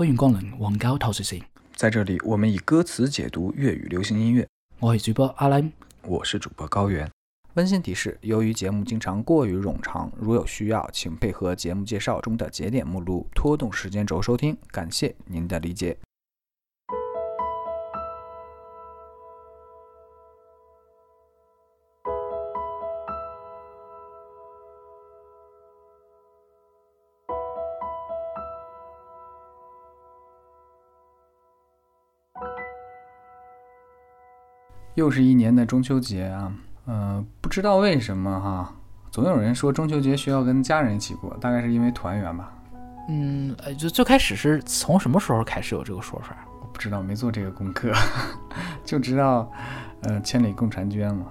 欢迎光臨黃膠透視線，在这里，我们以歌词解读粤语流行音乐。我是主播阿 Lam。我是主播高原。温馨提示：由于节目经常过于冗长，如有需要，请配合节目介绍中的节点目录拖动时间轴收听，感谢您的理解。又是一年的中秋节啊，呃，不知道为什么哈，总有人说中秋节需要跟家人一起过，大概是因为团圆吧。嗯，呃，就最开始是从什么时候开始有这个说法？我不知道，没做这个功课，就知道，呃，千里共婵娟嘛。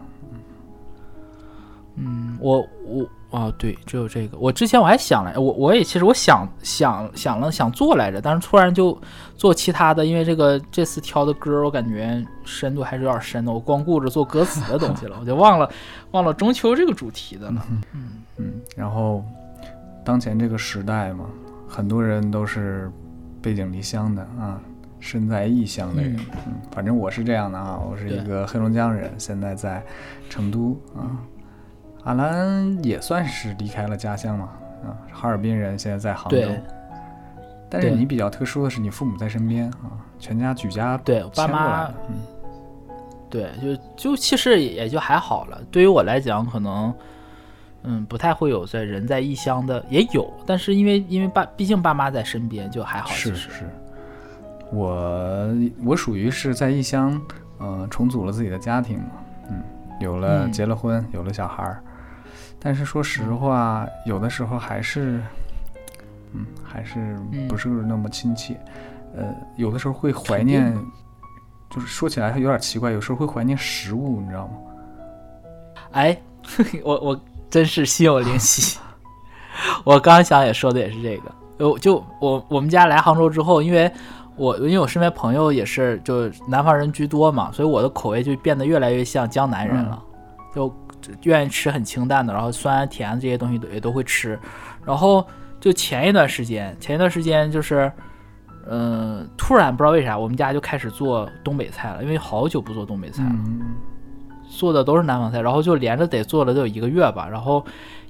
嗯，我我啊，对，只有这个。我之前我还想来，我我也其实我想想想了想做来着，但是突然就做其他的，因为这个这次挑的歌，我感觉深度还是有点深的，我光顾着做歌词的东西了，我就忘了忘了中秋这个主题的了。嗯嗯，然后当前这个时代嘛，很多人都是背井离乡的啊，身在异乡的人。嗯，反正我是这样的啊，我是一个黑龙江人，现在在成都啊。阿兰也算是离开了家乡嘛，啊，哈尔滨人，现在在杭州。但是你比较特殊的是，你父母在身边啊，全家举家对爸妈，嗯，对，就就其实也就还好了。对于我来讲，可能嗯不太会有在人在异乡的，也有，但是因为因为爸毕竟爸妈在身边，就还好。是是是，我我属于是在异乡，嗯，重组了自己的家庭嘛，嗯，有了结了婚，有了小孩儿。但是说实话，有的时候还是，嗯，还是不是那么亲切。呃，有的时候会怀念，就是说起来还有点奇怪，有时候会怀念食物，你知道吗？哎，我我真是心有灵犀。我刚想也说的也是这个。就就我我们家来杭州之后，因为我因为我身边朋友也是就南方人居多嘛，所以我的口味就变得越来越像江南人了，就。愿意吃很清淡的，然后酸甜这些东西也都会吃。然后就前一段时间，前一段时间就是，嗯，突然不知道为啥，我们家就开始做东北菜了，因为好久不做东北菜了，做的都是南方菜。然后就连着得做了得有一个月吧。然后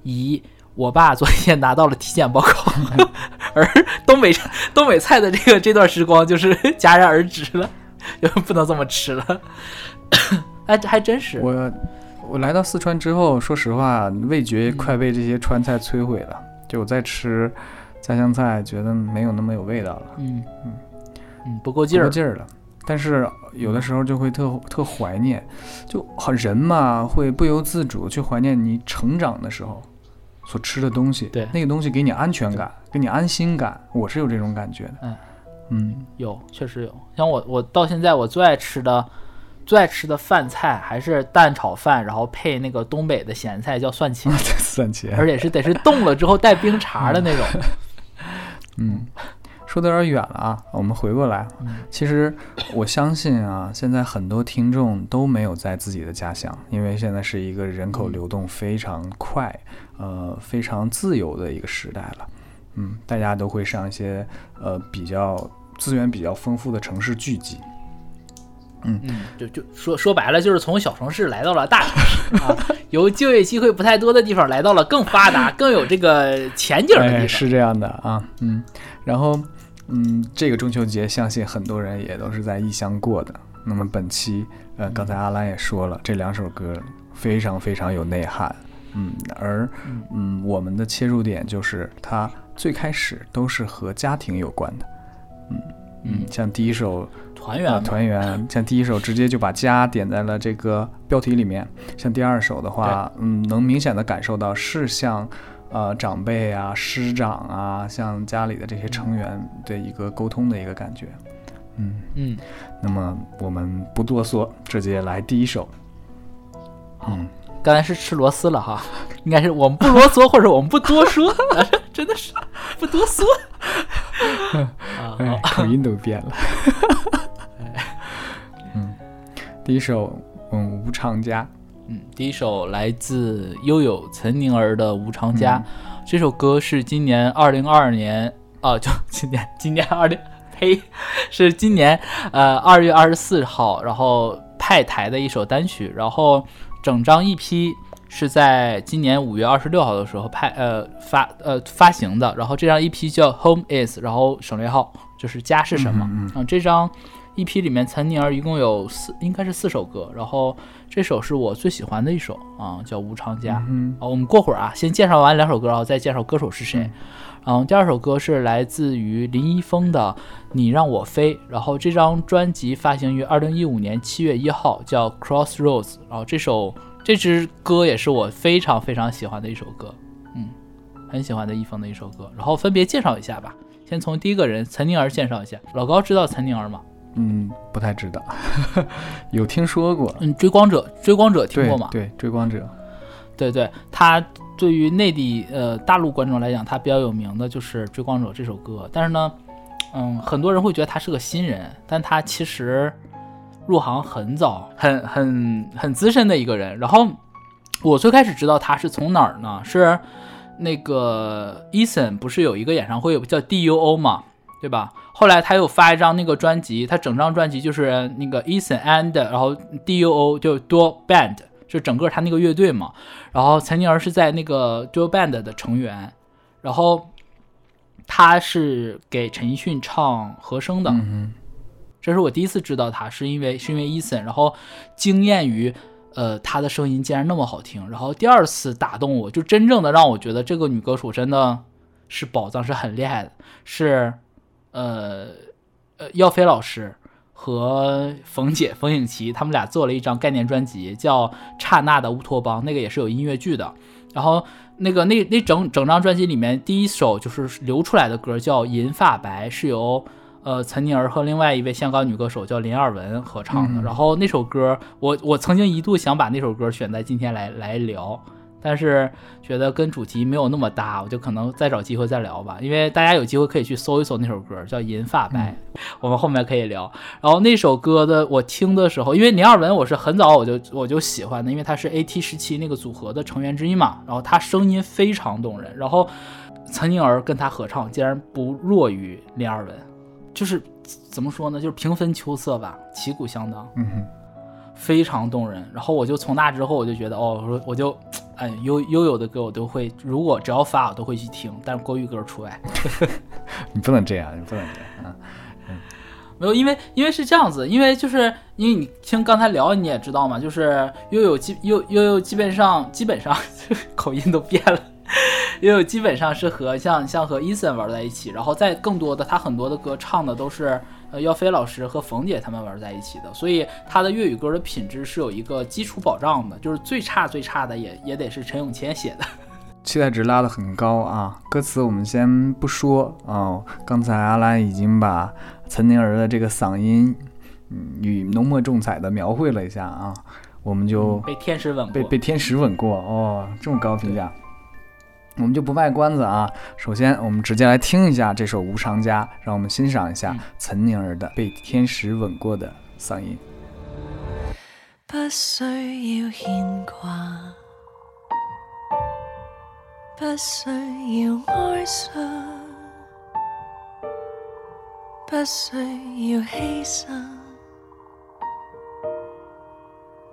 以我爸昨天拿到了体检报告，而东北东北菜的这个这段时光就是戛然而止了，就不能这么吃了。哎，这还真是我。我来到四川之后，说实话，味觉快被这些川菜摧毁了。就我在吃家乡菜，觉得没有那么有味道了。嗯嗯嗯，不够劲儿，不够劲儿了。但是有的时候就会特特怀念，就好人嘛，会不由自主去怀念你成长的时候所吃的东西。对，那个东西给你安全感，给你安心感。我是有这种感觉的。嗯嗯，有，确实有。像我，我到现在我最爱吃的。最爱吃的饭菜还是蛋炒饭，然后配那个东北的咸菜，叫蒜茄。蒜茄，而且是得是冻了之后带冰碴的那种。嗯，说的有点远了啊，我们回过来。其实我相信啊，现在很多听众都没有在自己的家乡，因为现在是一个人口流动非常快、呃非常自由的一个时代了。嗯，大家都会上一些呃比较资源比较丰富的城市聚集。嗯嗯，就就说说白了，就是从小城市来到了大城市啊，由就业机会不太多的地方来到了更发达、更有这个前景的地方。是这样的啊，嗯，然后嗯，这个中秋节，相信很多人也都是在异乡过的。那么本期，呃，刚才阿兰也说了，这两首歌非常非常有内涵，嗯，而嗯，我们的切入点就是它最开始都是和家庭有关的，嗯嗯，像第一首。团圆，团圆。像第一首直接就把家点在了这个标题里面。像第二首的话，嗯，能明显的感受到是像，呃，长辈啊、师长啊，像家里的这些成员的一个沟通的一个感觉。嗯嗯。那么我们不多说，直接来第一首。嗯，刚才是吃螺丝了哈，应该是我们不啰嗦，或者我们不多说，真的是不多说。啊，口音都变了。第一首，嗯，《无常家》，嗯，第一首来自悠悠岑宁儿的《无常家》，这首歌是今年二零二二年，哦，就今年，今年二零，呸，是今年呃二月二十四号，然后派台的一首单曲，然后整张 EP 是在今年五月二十六号的时候派呃发呃发行的，然后这张 EP 叫 Home Is，然后省略号就是家是什么，嗯嗯，这张 EP 里面岑宁儿一共有四应该是四首歌，然后这首是我最喜欢的一首啊，叫无常家。嗯啊，我们过会儿啊，先介绍完两首歌，然后再介绍歌手是谁。然后第二首歌是来自于林一峰的《你让我飞》，然后这张专辑发行于二零一五年七月一号，叫《Crossroads》。然后这首这支歌也是我非常非常喜欢的一首歌，嗯，很喜欢的一峰的一首歌。然后分别介绍一下吧，先从第一个人岑宁儿介绍一下。老高知道岑宁儿吗？嗯，不太知道，有听说过。嗯，追光者，追光者听过吗？对，追光者。对对，他对于内地呃大陆观众来讲，他比较有名的就是《追光者》这首歌。但是呢，嗯，很多人会觉得他是个新人，但他其实入行很早，很很很资深的一个人。然后我最开始知道他是从哪儿呢？是那个 Eason 不是有一个演唱会叫 DUO 嘛，对吧？后来他又发一张那个专辑，他整张专辑就是那个 Eason and 然后 DUO 就 Duo Band，就整个他那个乐队嘛。然后岑宁儿是在那个 Duo Band 的成员，然后他是给陈奕迅唱和声的。嗯这是我第一次知道他，是因为是因为 Eason，然后惊艳于呃他的声音竟然那么好听。然后第二次打动我，就真正的让我觉得这个女歌手真的是宝藏，是很厉害的，是呃呃耀飞老师和冯姐冯颖琪他们俩做了一张概念专辑，叫《刹那的乌托邦》，那个也是有音乐剧的。然后那个那那整整张专辑里面，第一首就是流出来的歌叫《银发白》，是由呃岑宁儿和另外一位香港女歌手叫林二文合唱的。嗯然后那首歌，我我曾经一度想把那首歌选在今天来来聊。但是觉得跟主题没有那么搭，我就可能再找机会再聊吧。因为大家有机会可以去搜一搜那首歌，叫《银发白》，我们后面可以聊。然后那首歌的我听的时候，因为林二文我是很早我就我就喜欢的，因为他是 AT 十七那个组合的成员之一嘛。然后他声音非常动人，然后岑宁儿跟他合唱竟然不弱于林二文，就是怎么说呢，就是平分秋色吧，旗鼓相当。嗯哼，非常动人。然后我就从那之后，我就觉得，哦，我说我就，哎，悠悠悠的歌我都会，如果只要发我都会去听，但是国语歌除外。你不能这样，你不能这样啊！没有，因为因为是这样子，因为就是因为你听刚才聊你也知道嘛，就是悠悠基悠悠悠基本上基本上 口音都变了。悠悠基本上是和像像和 Eason 玩在一起，然后在更多的他很多的歌唱的都是呃耀飞老师和冯姐他们玩在一起的，所以他的粤语歌的品质是有一个基础保障的，就是最差最差的也也得是陈永谦写的。期待值拉得很高啊！歌词我们先不说哦，刚才阿兰已经把岑宁儿的这个嗓音，嗯，与浓墨重彩的描绘了一下啊，我们就被天使吻过，被被天使吻过哦，这么高评价，我们就不卖关子啊。首先，我们直接来听一下这首《无常家》，让我们欣赏一下嗯岑宁儿的被天使吻过的嗓音。不需要牵挂，不需要哀伤，不需要牺牲，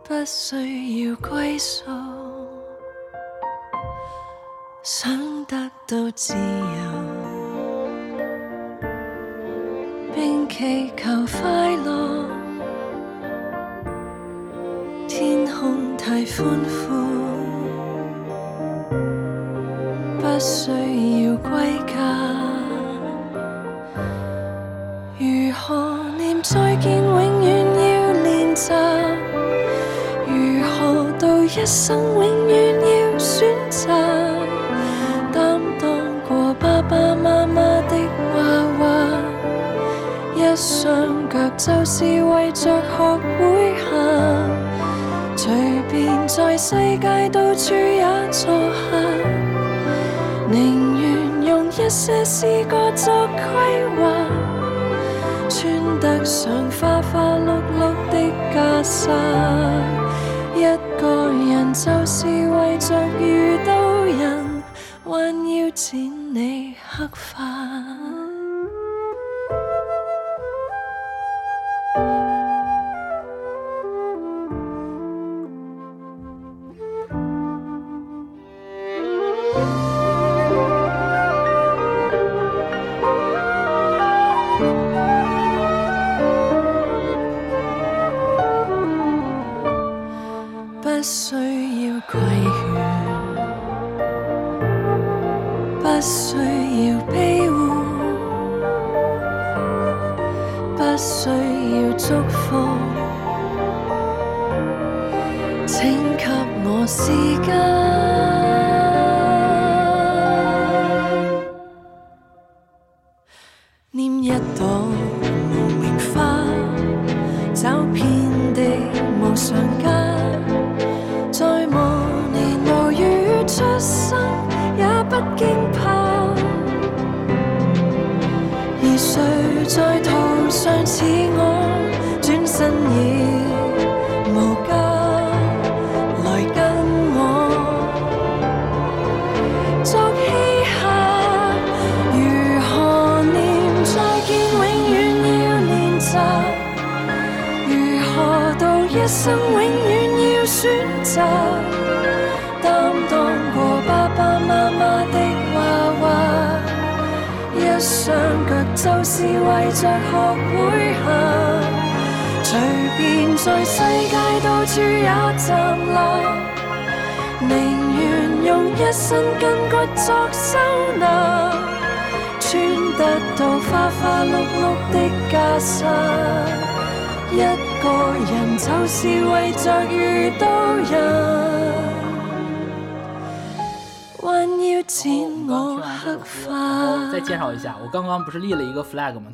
不需要歸屬，想得到自由，並祈求快樂。天空太寬闊，不需要歸家。如何念再見，永遠要練習。如何到一生，永遠要選擇。一雙腳就是為着學會行。隨便在世界到處也坐下，寧願用一些詩歌作規劃，穿得上花花碌碌的袈裟。一個人就是為着遇到人，還要剪你黑髮。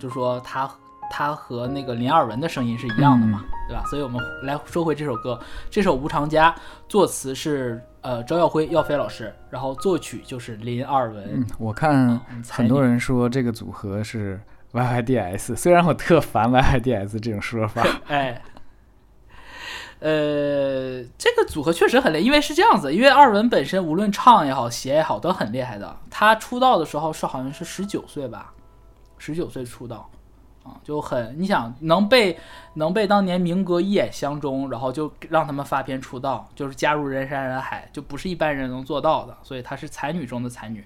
就说他他和那个林二文的声音是一样的嘛，对吧？所以我们来说回这首歌，这首《无常家》作词是呃张耀辉耀飞老师，然后作曲就是林二文。嗯，我看很多人说这个组合是 YYDS，虽然我特烦 YYDS 这种说法。哎，呃，这个组合确实很厉害，因为是这样子，因为二文本身无论唱也好，写也好，都很厉害的。他出道的时候是好像是十九岁吧，十九岁出道，啊，就很你想能被能被当年民哥一眼相中，然后就让他们发片出道，就是加入人山人海，就不是一般人能做到的，所以她是才女中的才女，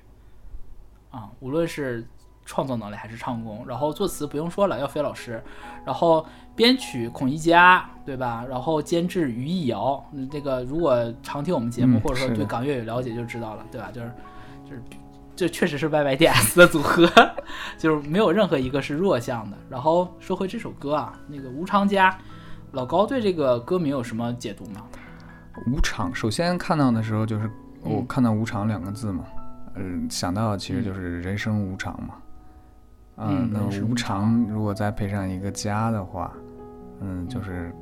啊，无论是创作能力还是唱功，然后作词不用说了，耀飞老师，然后编曲孔一佳，对吧？然后监制于艺瑶，那这个如果常听我们节目、嗯或者说对港乐有了解就知道了，对吧？就是就是这确实是 YYDS 的组合，就是没有任何一个是弱项的。然后说回这首歌啊，那个《无常家》，老高对这个歌名有什么解读吗？无常，首先看到的时候就是我嗯看到“无常”两个字嘛，嗯、想到的其实就是人生无常嘛。啊嗯那无常如果再配上一个家的话，嗯，就是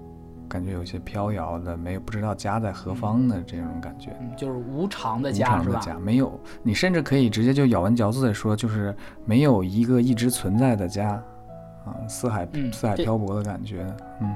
感觉有些飘摇的，没有不知道家在何方的这种感觉。嗯，就是无常的家是吧？常的家，没有，你甚至可以直接就咬文嚼字的说，就是没有一个一直存在的家，啊，四海、嗯四海漂泊的感觉，嗯。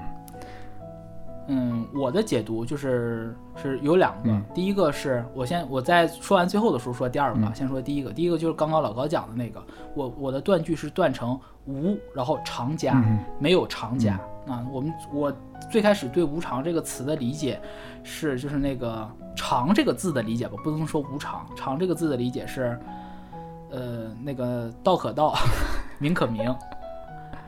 嗯，我的解读就是是有两个，嗯。第一个是我先我在说完最后的时候说第二个吧，嗯。先说第一个，第一个就是刚刚老高讲的那个，我我的断句是断成无，然后常家，嗯。没有常家、啊。我们我最开始对无常这个词的理解是就是那个常这个字的理解吧，不能说无常，常这个字的理解是，呃，那个道可道，名可名。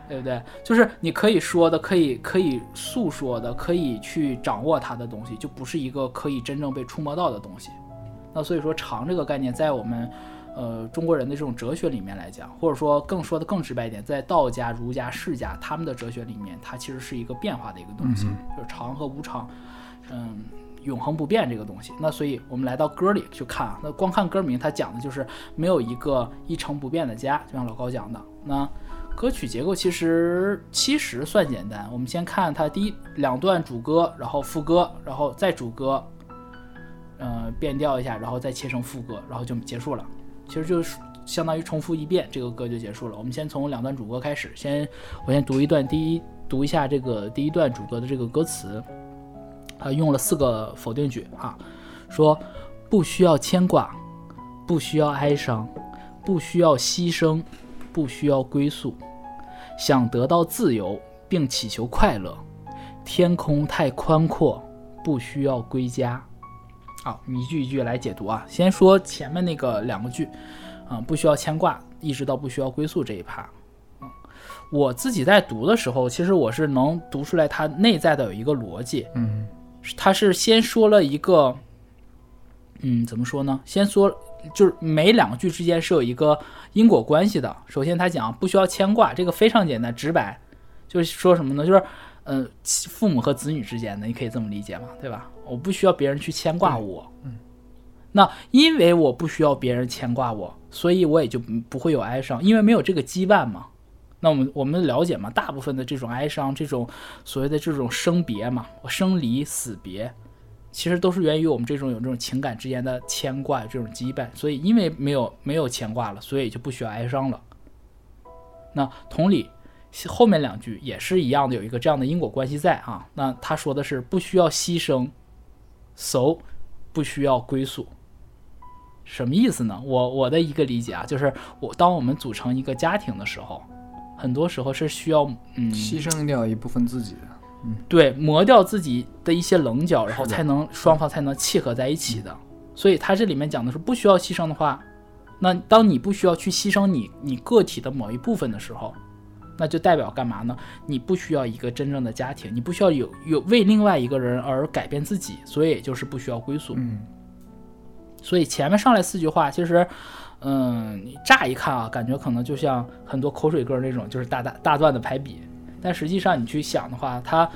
对不对？就是你可以说的，可以可以诉说的，可以去掌握它的东西，就不是一个可以真正被触摸到的东西。那所以说，常这个概念在我们呃中国人的这种哲学里面来讲，或者说更说的更直白一点，在道家、儒家、释家他们的哲学里面，它其实是一个变化的一个东西，就是常和无常，嗯。永恒不变这个东西，那所以我们来到歌里去看啊，那光看歌名，它讲的就是没有一个一成不变的家，就像老高讲的。那歌曲结构其实其实算简单，我们先看它第一两段主歌，然后副歌，然后再主歌，呃，变调一下，然后再切成副歌，然后就结束了。其实就是相当于重复一遍，这个歌就结束了。我们先从两段主歌开始，先我先读一段第一读一下这个第一段主歌的这个歌词，它用了四个否定句啊，说不需要牵挂，不需要哀伤，不需要牺牲，不需要归宿，想得到自由并祈求快乐，天空太宽阔，不需要归家。好，一句一句来解读啊。先说前面那个两个句，啊、不需要牵挂，一直到不需要归宿这一趴。嗯，我自己在读的时候，其实我是能读出来它内在的有一个逻辑，嗯他是先说了一个，嗯，怎么说呢？先说就是每两句之间是有一个因果关系的。首先他讲不需要牵挂，这个非常简单直白，就是说什么呢？就是呃，父母和子女之间的，你可以这么理解嘛，对吧？我不需要别人去牵挂我，嗯，那因为我不需要别人牵挂我，所以我也就不会有哀伤，因为没有这个羁绊嘛。那我们我们了解嘛，大部分的这种哀伤，这种所谓的这种生别嘛，生离死别，其实都是源于我们这种有这种情感之间的牵挂，这种羁绊。所以因为没有没有牵挂了，所以就不需要哀伤了。那同理，后面两句也是一样的，有一个这样的因果关系在啊。那他说的是不需要牺牲，so 不需要归宿，什么意思呢？我我的一个理解啊，就是我当我们组成一个家庭的时候。很多时候是需要嗯牺牲掉一部分自己的，嗯，对，磨掉自己的一些棱角，然后才能双方才能契合在一起的。所以他这里面讲的是不需要牺牲的话，那当你不需要去牺牲你你个体的某一部分的时候，那就代表干嘛呢？你不需要一个真正的家庭，你不需要有有为另外一个人而改变自己，所以也就是不需要归宿。嗯，所以前面上来四句话，其实，嗯，你乍一看啊，感觉可能就像很多口水歌那种，就是大大大段的排比，但实际上你去想的话，它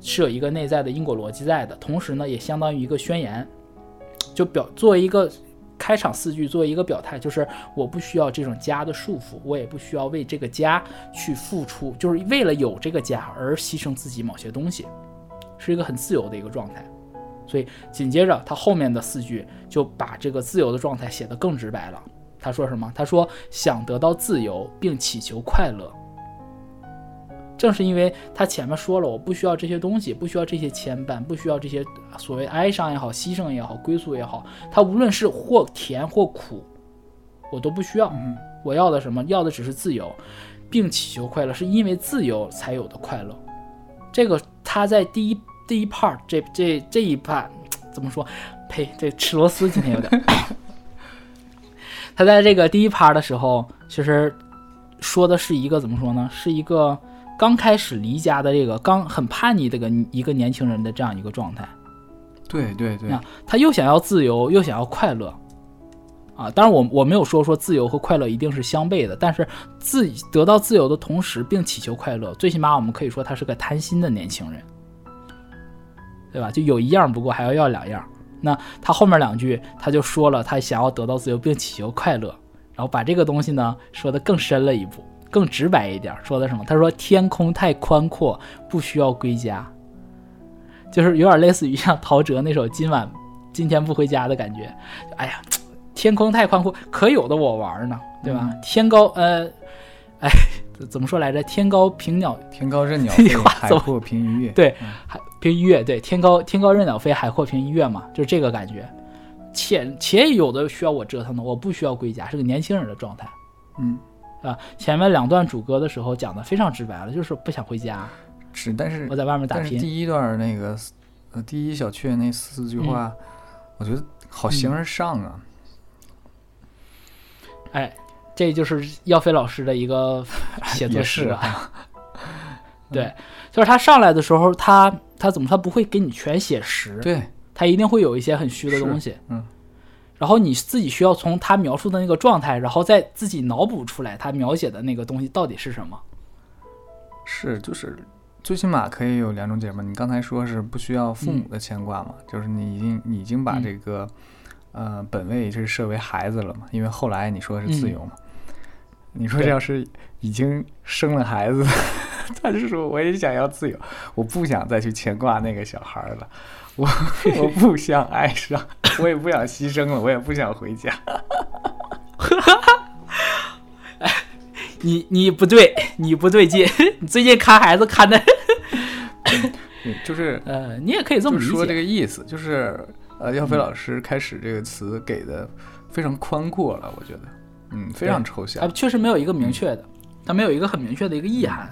是有一个内在的因果逻辑在的，同时呢，也相当于一个宣言，就表作为一个开场四句，作为一个表态，就是我不需要这种家的束缚，我也不需要为这个家去付出，就是为了有这个家而牺牲自己某些东西，是一个很自由的一个状态。所以紧接着他后面的四句就把这个自由的状态写得更直白了。他说什么？他说想得到自由，并祈求快乐。正是因为他前面说了，我不需要这些东西，不需要这些牵绊，不需要这些所谓哀伤也好、牺牲也好、归宿也好，他无论是或甜或苦，我都不需要。嗯我要的什么？要的只是自由，并祈求快乐，是因为自由才有的快乐。这个他在第一第一 part 这这这一 part 怎么说？呸，这吃螺丝今天有点。他在这个第一 part 的时候，其实说的是一个怎么说呢？是一个刚开始离家的这个刚很叛逆的个一个年轻人的这样一个状态。对对对啊，他又想要自由，又想要快乐，啊，当然我我没有说说自由和快乐一定是相悖的，但是自得到自由的同时，并祈求快乐，最起码我们可以说他是个贪心的年轻人，对吧？就有一样不够，还要要两样。那他后面两句他就说了，他想要得到自由并祈求快乐，然后把这个东西呢说的更深了一步，更直白一点，说的什么？他说天空太宽阔，不需要归家。就是有点类似于像陶喆那首《今晚今天不回家》的感觉。哎呀，天空太宽阔，可有的我玩呢，对吧？天高呃，哎，怎么说来着？天高平鸟，天高任鸟飞，海阔凭鱼跃。对嗯海凭鱼跃，对，天高天高任鸟飞，海阔凭鱼跃嘛，就是这个感觉。且且有的需要我折腾的，我不需要归家，是个年轻人的状态嗯，啊。前面两段主歌的时候讲的非常直白了，就是不想回家，是，但是我在外面打拼。但是第一段那个呃第一小阙那四句话，我觉得好形而上啊。哎，这就是耀飞老师的一个 写作式啊。对，就是他上来的时候，他他怎么他不会给你全写实，对，他一定会有一些很虚的东西，嗯，然后你自己需要从他描述的那个状态，然后再自己脑补出来他描写的那个东西到底是什么。是就是。最起码可以有两种解嘛。你刚才说是不需要父母的牵挂嘛，就是你已经你已经把嗯这个、呃本位是设为孩子了嘛，因为后来你说是自由嘛。你说这要是已经生了孩子，他就说我也想要自由，我不想再去牵挂那个小孩儿了，我 我不想爱上，我也不想牺牲了，我也不想回家。你你不对，你不对劲，你最近看孩子看的，对，就是呃，你也可以这么说这。个意思，就是呃，耀飞老师开始这个词给的非常宽阔了，我觉得，嗯，非常抽啊，象。确实没有一个明确的，它没有一个很明确的一个意涵。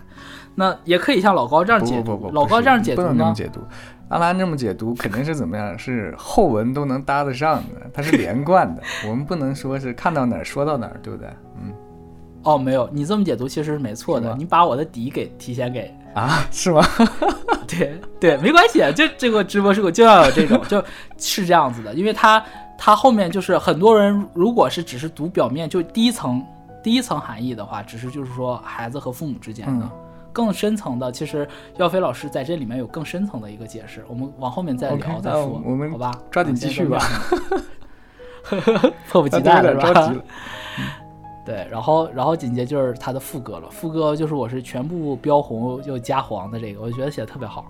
那也可以像老高这样解读，不不不不，老高这样解读呢不能这么，解读。阿兰这么解读肯定是怎么样？是后文都能搭得上的，它是连贯的。我们不能说是看到哪儿说到哪儿，对不对？嗯哦，没有，你这么解读其实是没错的，你把我的底给提前给啊，是吗？对对，没关系，就这个直播是我就要有这种，就是这样子的，因为他他后面就是很多人如果是只是读表面，就第一层第一层含义的话，只是就是说孩子和父母之间的，嗯更深层的，其实耀飞老师在这里面有更深层的一个解释，我们往后面再聊再说，我们好吧？抓紧继续吧 迫不及待了。对，然后然后紧接就是他的副歌了，副歌就是我是全部标红又加黄的这个，我觉得写的特别好，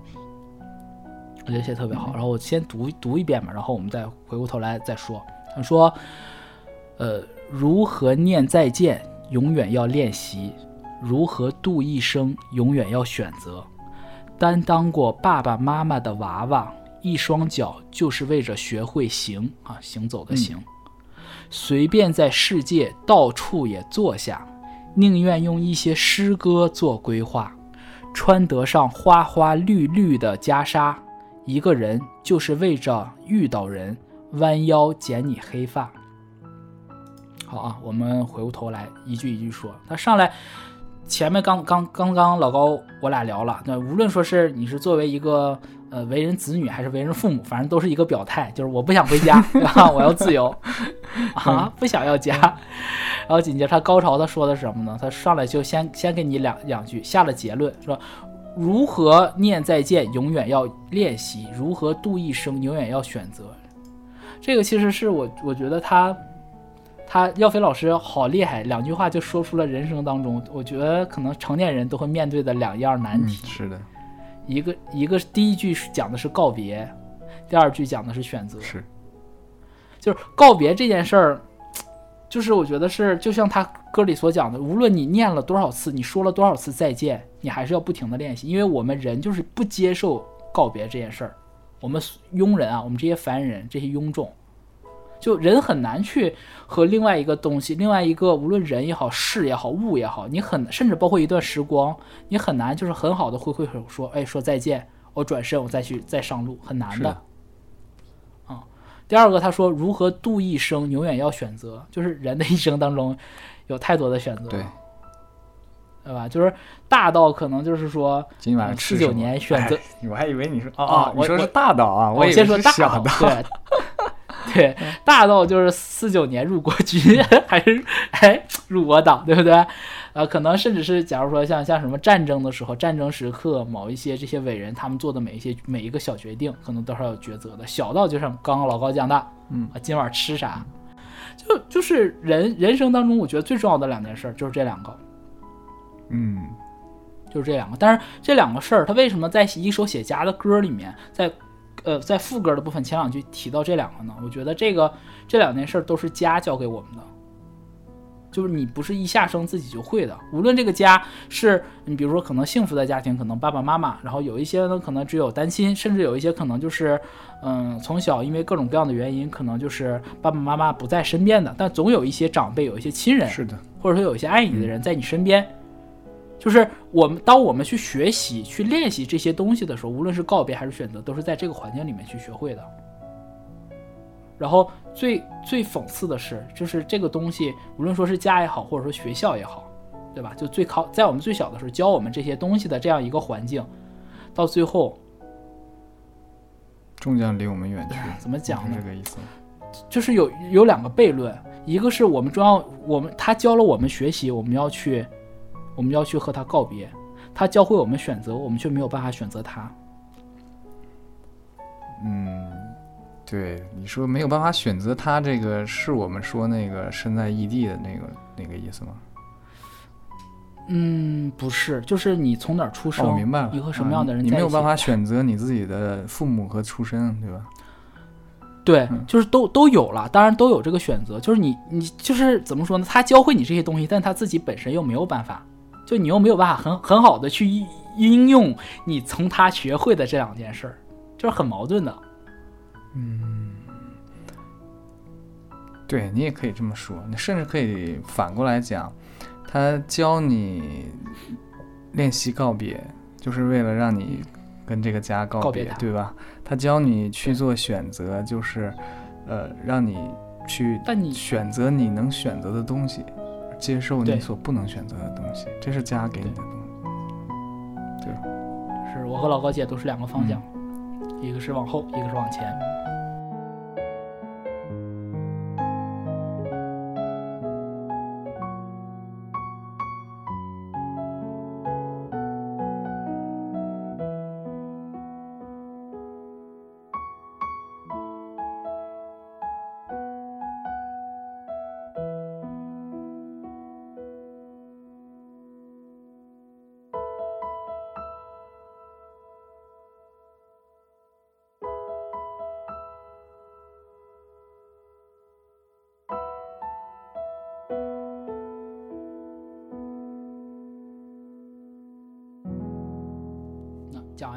我觉得写的特别好。然后我先读读一遍嘛，然后我们再回过头来再说。他说，呃，如何念再见，永远要练习；如何度一生，永远要选择。担当过爸爸妈妈的娃娃，一双脚就是为着学会行啊，行走的行。随便在世界到处也坐下，宁愿用一些诗歌做规划，穿得上花花绿绿的袈裟。一个人就是为着遇到人，弯腰剪你黑发。好啊，我们回过头来一句一句说。他上来前面刚刚刚刚老高我俩聊了，那无论说是你是作为一个呃为人子女还是为人父母，反正都是一个表态，就是我不想回家，对吧？我要自由啊，不想要家。然后紧接着他高潮他说的是什么呢？他上来就先先给你两两句，下了结论说。如何念再见，永远要练习；如何度一生，永远要选择。这个其实是我我觉得他他耀飞老师好厉害，两句话就说出了人生当中我觉得可能成年人都会面对的两样难嗯，题。是的，一个一个第一句是讲的是告别，第二句讲的是选择。是就是告别这件事儿，就是我觉得是就像他歌里所讲的，无论你念了多少次，你说了多少次再见，你还是要不停的练习，因为我们人就是不接受告别这件事儿。我们庸人啊，我们这些凡人，这些庸众，就人很难去和另外一个东西，另外一个无论人也好，事也好，物也好，你很甚至包括一段时光，你很难就是很好的挥挥手说，哎，说再见，我转身，我再去再上路，很难的是的。第二个，他说如何度一生，永远要选择，就是人的一生当中有太多的选择，对。对吧？就是大到可能就是说，今晚嗯四九年选择我还以为你说哦哦，我说是大岛啊，以为我先说大是小到。对 对，大到就是四九年入国军，还是哎入我党，对不对？呃，可能甚至是假如说像像什么战争的时候，战争时刻，某一些这些伟人他们做的每一些每一个小决定，可能都是要有抉择的。小到就像刚刚老高讲的，嗯啊，今晚吃啥，就就是人人生当中，我觉得最重要的两件事儿就是这两个，嗯，就是这两个。但是这两个事儿，他为什么在一首写家的歌里面，在呃在副歌的部分前两句提到这两个呢？我觉得这个这两件事儿都是家教给我们的，就是你不是一下生自己就会的。无论这个家是你比如说可能幸福的家庭，可能爸爸妈妈，然后有一些呢可能只有单亲，甚至有一些可能就是嗯从小因为各种各样的原因，可能就是爸爸妈妈不在身边的，但总有一些长辈，有一些亲人，是的，或者说有一些爱你的人在你身边，就是我们当我们去学习、去练习这些东西的时候，无论是告别还是选择，都是在这个环境里面去学会的。然后最最讽刺的是，就是这个东西，无论说是家也好，或者说学校也好，对吧？就最靠在我们最小的时候教我们这些东西的这样一个环境，到最后终将离我们远去。怎么讲呢这？个意思。就是有有两个悖论，一个是我们中要我们他教了我们学习，我们要去我们要去和他告别；他教会我们选择，我们却没有办法选择他。嗯，对，你说没有办法选择他，这个是我们说那个身在异地的那个那个意思吗？嗯，不是，就是你从哪儿出生，哦，我明白了。你和什么样的人啊你没有办法选择你自己的父母和出身，对吧？对，嗯就是都都有了，当然都有这个选择，就是你你就是怎么说呢？他教会你这些东西，但他自己本身又没有办法，就你又没有办法很很好的去应应用你从他学会的这两件事儿，就是很矛盾的。嗯对你也可以这么说，你甚至可以反过来讲，他教你练习告别，就是为了让你跟这个家告告别对吧？他教你去做选择，就是呃，让你去选择你能选择的东西，接受你所不能选择的东西，这是家给你的东西。对是我和老高姐都是两个方向，一个是往后，一个是往前。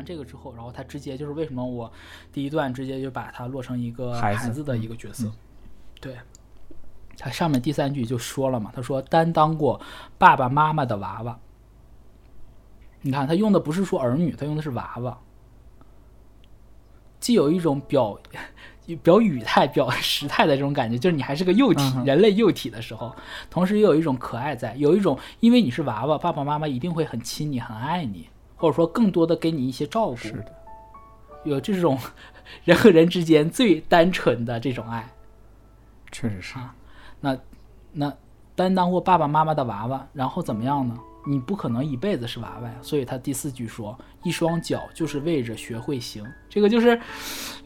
这个之后，然后他直接就是为什么我第一段直接就把它落成一个孩子的一个角色，对。他上面第三句就说了嘛，他说担当过爸爸妈妈的娃娃。你看他用的不是说儿女，他用的是娃娃，既有一种表表语态、表 时态的这种感觉，就是你还是个幼体，嗯人类幼体的时候，同时也有一种可爱在，有一种因为你是娃娃，爸爸妈妈一定会很亲你、很爱你，或者说更多的给你一些照顾，是的，有这种 人和人之间最单纯的这种爱。确实是。那那担当过爸爸妈妈的娃娃，然后怎么样呢？你不可能一辈子是娃娃呀，所以他第四句说：“一双脚就是为着学会行。”这个就是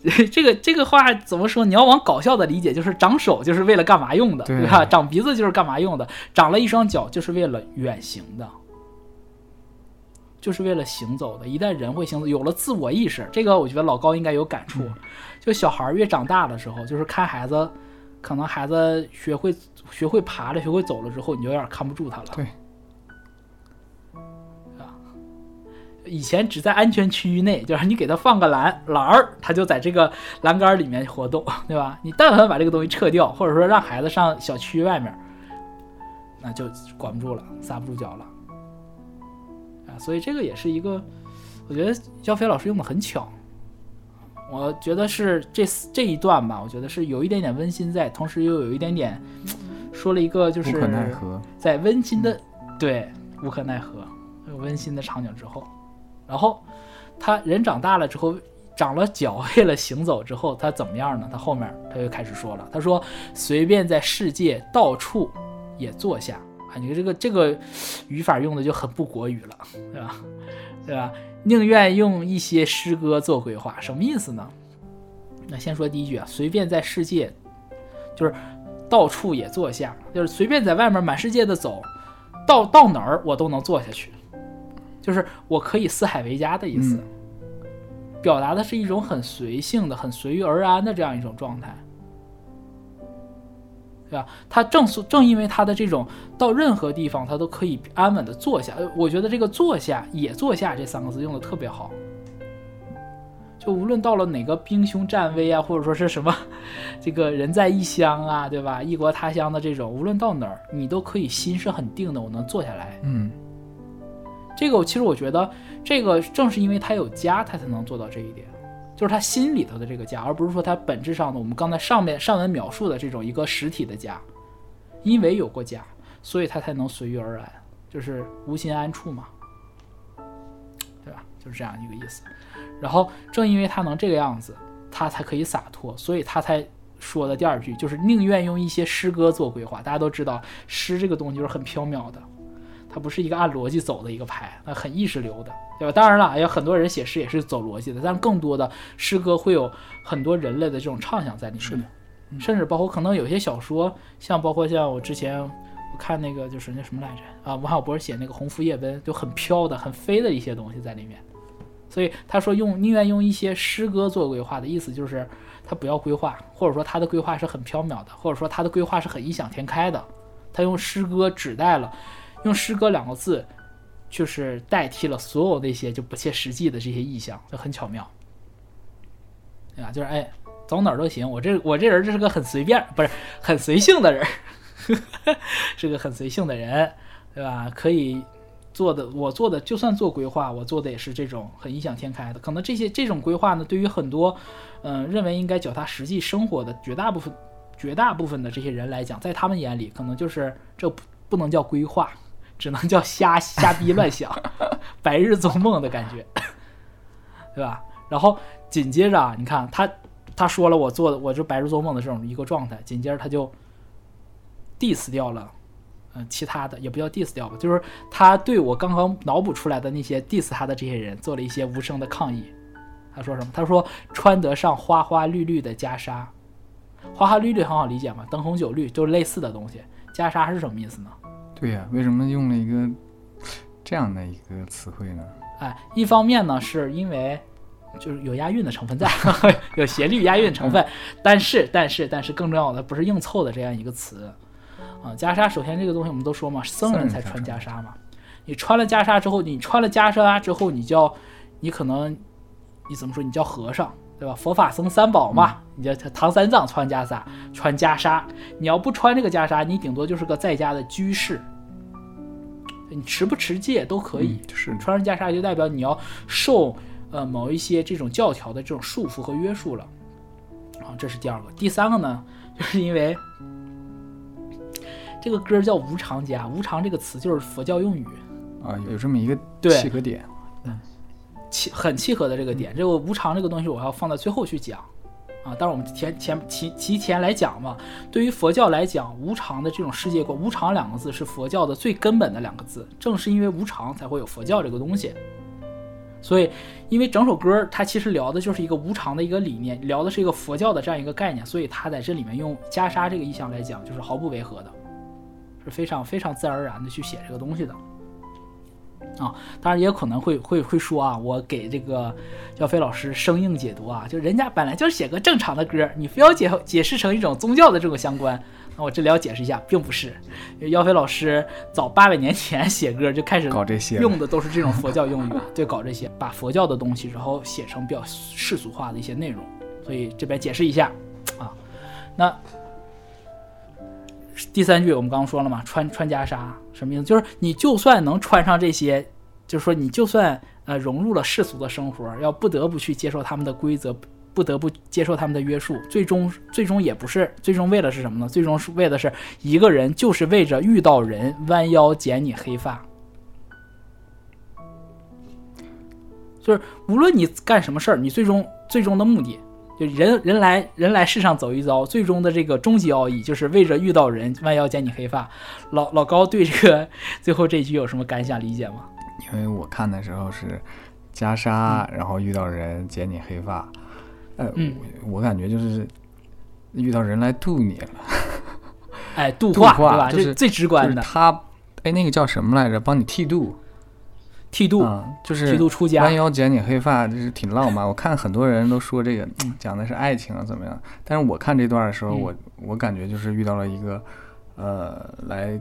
这个这个话怎么说？你要往搞笑的理解，就是长手就是为了干嘛用的，对吧？长鼻子就是干嘛用的？长了一双脚就是为了远行的，就是为了行走的。一旦人会行走，有了自我意识，这个我觉得老高应该有感触。就小孩越长大的时候，就是看孩子，可能孩子学会学会爬了，学会走了之后，你就有点看不住他了。对，以前只在安全区域内，就是你给他放个栏栏儿，他就在这个栏杆里面活动，对吧？你但凡把这个东西撤掉，或者说让孩子上小区外面，那就管不住了，撒不住脚了。啊，所以这个也是一个，我觉得焦飞老师用的很巧。我觉得是这四这一段吧，我觉得是有一点点温馨在，同时又有一点点说了一个就是无可奈何。在温馨的对无可奈何有温馨的场景之后，然后他人长大了之后，长了脚，为了行走之后，他怎么样呢？他后面他就开始说了，他说随便在世界到处也坐下啊，你这个这个语法用的就很不国语了，对吧？对吧？宁愿用一些诗歌做规划，什么意思呢？那先说第一句啊，随便在世界，就是到处也坐下，就是随便在外面满世界的走，到到哪儿我都能坐下去，就是我可以四海为家的意思，表达的是一种很随性的、很随遇而安的这样一种状态。对吧？他正所正因为他的这种到任何地方他都可以安稳的坐下，呃我觉得这个“坐下”也坐下这三个字用的特别好。就无论到了哪个兵凶战危啊，或者说是什么，这个人在异乡啊，对吧？异国他乡的这种，无论到哪儿，你都可以心是很定的，我能坐下来。嗯，这个我其实我觉得，这个正是因为他有家，他才能做到这一点，就是他心里头的这个家，而不是说他本质上的我们刚才上面上文描述的这种一个实体的家。因为有过家，所以他才能随遇而安，就是无心安处嘛，对吧？就是这样一个意思。然后正因为他能这个样子，他才可以洒脱，所以他才说的第二句就是宁愿用一些诗歌做规划。大家都知道，诗这个东西就是很缥缈的，它不是一个按逻辑走的一个牌，那很意识流的，对吧？当然了，有很多人写诗也是走逻辑的，但更多的诗歌会有很多人类的这种畅想在里面。是的甚至包括可能有些小说，像包括像我之前我看那个就是那什么来着啊，王小波写那个《鸿福夜奔》，就很飘的、很飞的一些东西在里面。所以他说用宁愿用一些诗歌做规划的意思就是他不要规划，或者说他的规划是很缥缈的，或者说他的规划是很异想天开的。他用诗歌指代了，用诗歌两个字，就是代替了所有那些就不切实际的这些意象，就很巧妙。对吧？就是哎，走哪儿都行。我这我这人这是个很随便，不是很随性的人，是个很随性的人，对吧？可以做的，我做的就算做规划，我做的也是这种很异想天开的。可能这些这种规划呢，对于很多嗯、认为应该脚踏实际生活的绝大部分绝大部分的这些人来讲，在他们眼里，可能就是这不不能叫规划，只能叫瞎瞎逼乱想，白日做梦的感觉，对吧？然后紧接着啊，你看他他说了我做的我就白日做梦的这种一个状态，紧接着他就 diss 掉了，嗯、其他的也不叫 diss 掉吧，就是他对我刚刚脑补出来的那些 diss 他的这些人做了一些无声的抗议。他说什么？他说穿得上花花绿绿的袈裟，花花绿绿很好理解嘛，灯红酒绿就是类似的东西。袈裟是什么意思呢？对呀、为什么用了一个这样的一个词汇呢？哎，一方面呢，是因为就是有押韵的成分在，有斜律押韵成分，但是但是但是更重要的不是硬凑的这样一个词啊。袈裟首先这个东西我们都说嘛，僧人才穿袈裟嘛。你穿了袈裟之后，你穿了袈裟之后，你叫你可能你怎么说？你叫和尚对吧？佛法僧三宝嘛，你叫唐三藏穿袈裟，穿袈裟。你要不穿这个袈裟，你顶多就是个在家的居士。你持不持戒都可以，是穿上袈裟就代表你要受呃某一些这种教条的这种束缚和约束了。啊，这是第二个。第三个呢，就是因为这个歌叫无常家，无常这个词就是佛教用语，啊，有这么一个契合点。嗯契很契合的这个点。这个无常这个东西，我要放在最后去讲啊。但是我们前前提提前来讲嘛，对于佛教来讲，无常的这种世界观，无常两个字是佛教的最根本的两个字。正是因为无常，才会有佛教这个东西。所以，因为整首歌它其实聊的就是一个无常的一个理念，聊的是一个佛教的这样一个概念，所以它在这里面用袈裟这个意象来讲，就是毫不违和的，是非常非常自然而然的去写这个东西的。啊，当然也有可能会会会说啊，我给这个耀飞老师生硬解读啊，就人家本来就是写个正常的歌，你非要解解释成一种宗教的这种相关，那我这里要解释一下，并不是。耀飞老师早八百年前写歌就开始搞这些用的都是这种佛教用语，对，搞这些，把佛教的东西然后写成比较世俗化的一些内容，所以这边解释一下啊。那第三句我们刚刚说了嘛，穿穿袈裟什么意思？就是你就算能穿上这些，就是说你就算呃融入了世俗的生活，要不得不去接受他们的规则，不得不接受他们的约束，最终最终也不是最终为了是什么呢？最终是为的是一个人就是为着遇到人弯腰剪你黑发。就是无论你干什么事儿，你最终最终的目的，就人人来人来世上走一遭，最终的这个终极奥义就是为着遇到人弯腰剪你黑发。老老高对这个最后这一句有什么感想理解吗？因为我看的时候是袈裟，然后遇到人剪你黑发，呃，嗯我我感觉就是遇到人来渡你了，哎，度度化对吧？就是最直就是观的他，哎，那个叫什么来着？帮你剃度，剃度，啊，就是剃度出家。弯腰剪你黑发，就是挺浪漫。我看很多人都说这个讲的是爱情啊怎么样，但是我看这段的时候，嗯。我我感觉就是遇到了一个呃来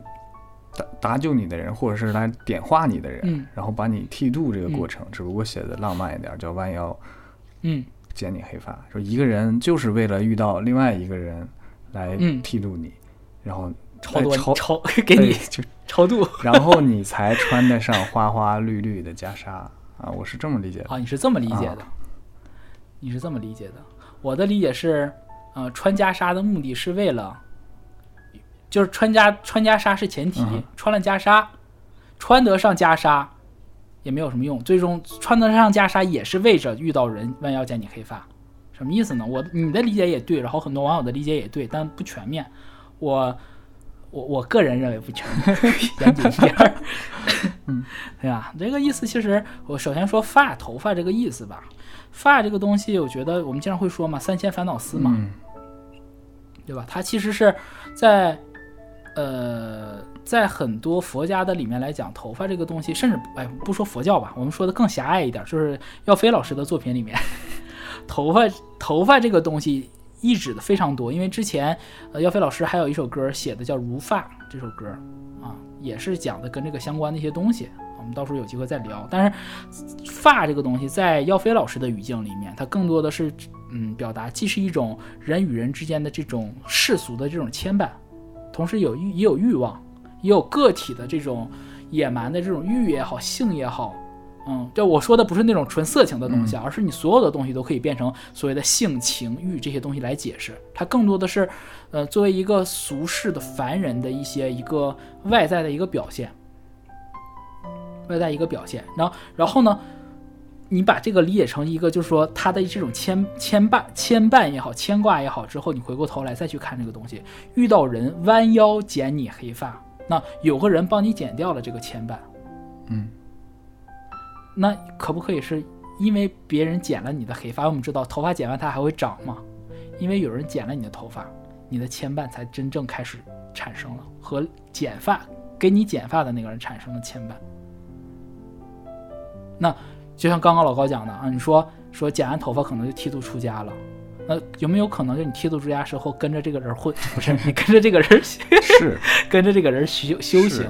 搭搭救你的人，或者是来点化你的人，嗯。然后把你剃度这个过程，只不过写的浪漫一点，叫弯腰嗯。剪你黑发，说一个人就是为了遇到另外一个人来嗯。剃度你，然后超多哎超超给你对就超度 然后你才穿得上花花绿绿的袈裟啊，我是这么理解的。啊，你是这么理解的，你是这么理解的。我的理解是，呃，穿袈裟的目的是为了，就是穿袈穿袈裟是前提，嗯穿了袈裟，穿得上袈裟也没有什么用，最终穿得上袈裟也是为着遇到人弯腰剪你黑发，什么意思呢？我你的理解也对，然后很多网友的理解也对，但不全面。我我我个人认为不全面，严谨一点儿。嗯，对吧？这个意思其实我首先说发头发这个意思吧，发这个东西，我觉得我们经常会说嘛，三千烦恼丝嘛，嗯对吧？它其实是在呃，在很多佛家的里面来讲，头发这个东西，甚至哎，不说佛教吧，我们说的更狭隘一点，就是耀飞老师的作品里面，头发头发这个东西意指的非常多。因为之前呃，耀飞老师还有一首歌写的叫《如发》这首歌啊，也是讲的跟这个相关的一些东西。我们到时候有机会再聊。但是发这个东西，在耀飞老师的语境里面，它更多的是嗯，表达既是一种人与人之间的这种世俗的这种牵绊，同时有欲也有欲望，也有个体的这种野蛮的这种欲也好，性也好，嗯，就我说的不是那种纯色情的东西，而是你所有的东西都可以变成所谓的性情欲这些东西来解释，它更多的是，呃，作为一个俗世的凡人的一些一个外在的一个表现，外在一个表现，然后然后呢？你把这个理解成一个，就是说他的这种牵牵绊、牵绊也好，牵挂也好，之后你回过头来再去看这个东西，遇到人弯腰剪你黑发，那有个人帮你剪掉了这个牵绊，嗯，那可不可以是因为别人剪了你的黑发？我们知道头发剪完它还会长嘛，因为有人剪了你的头发，你的牵绊才真正开始产生了，和剪发给你剪发的那个人产生了牵绊。那就像刚刚老高讲的啊，你说说剪完头发可能就剃度出家了，那有没有可能就你剃度出家之后跟着这个人混？不是，你跟着这个人是跟着这个人修修行，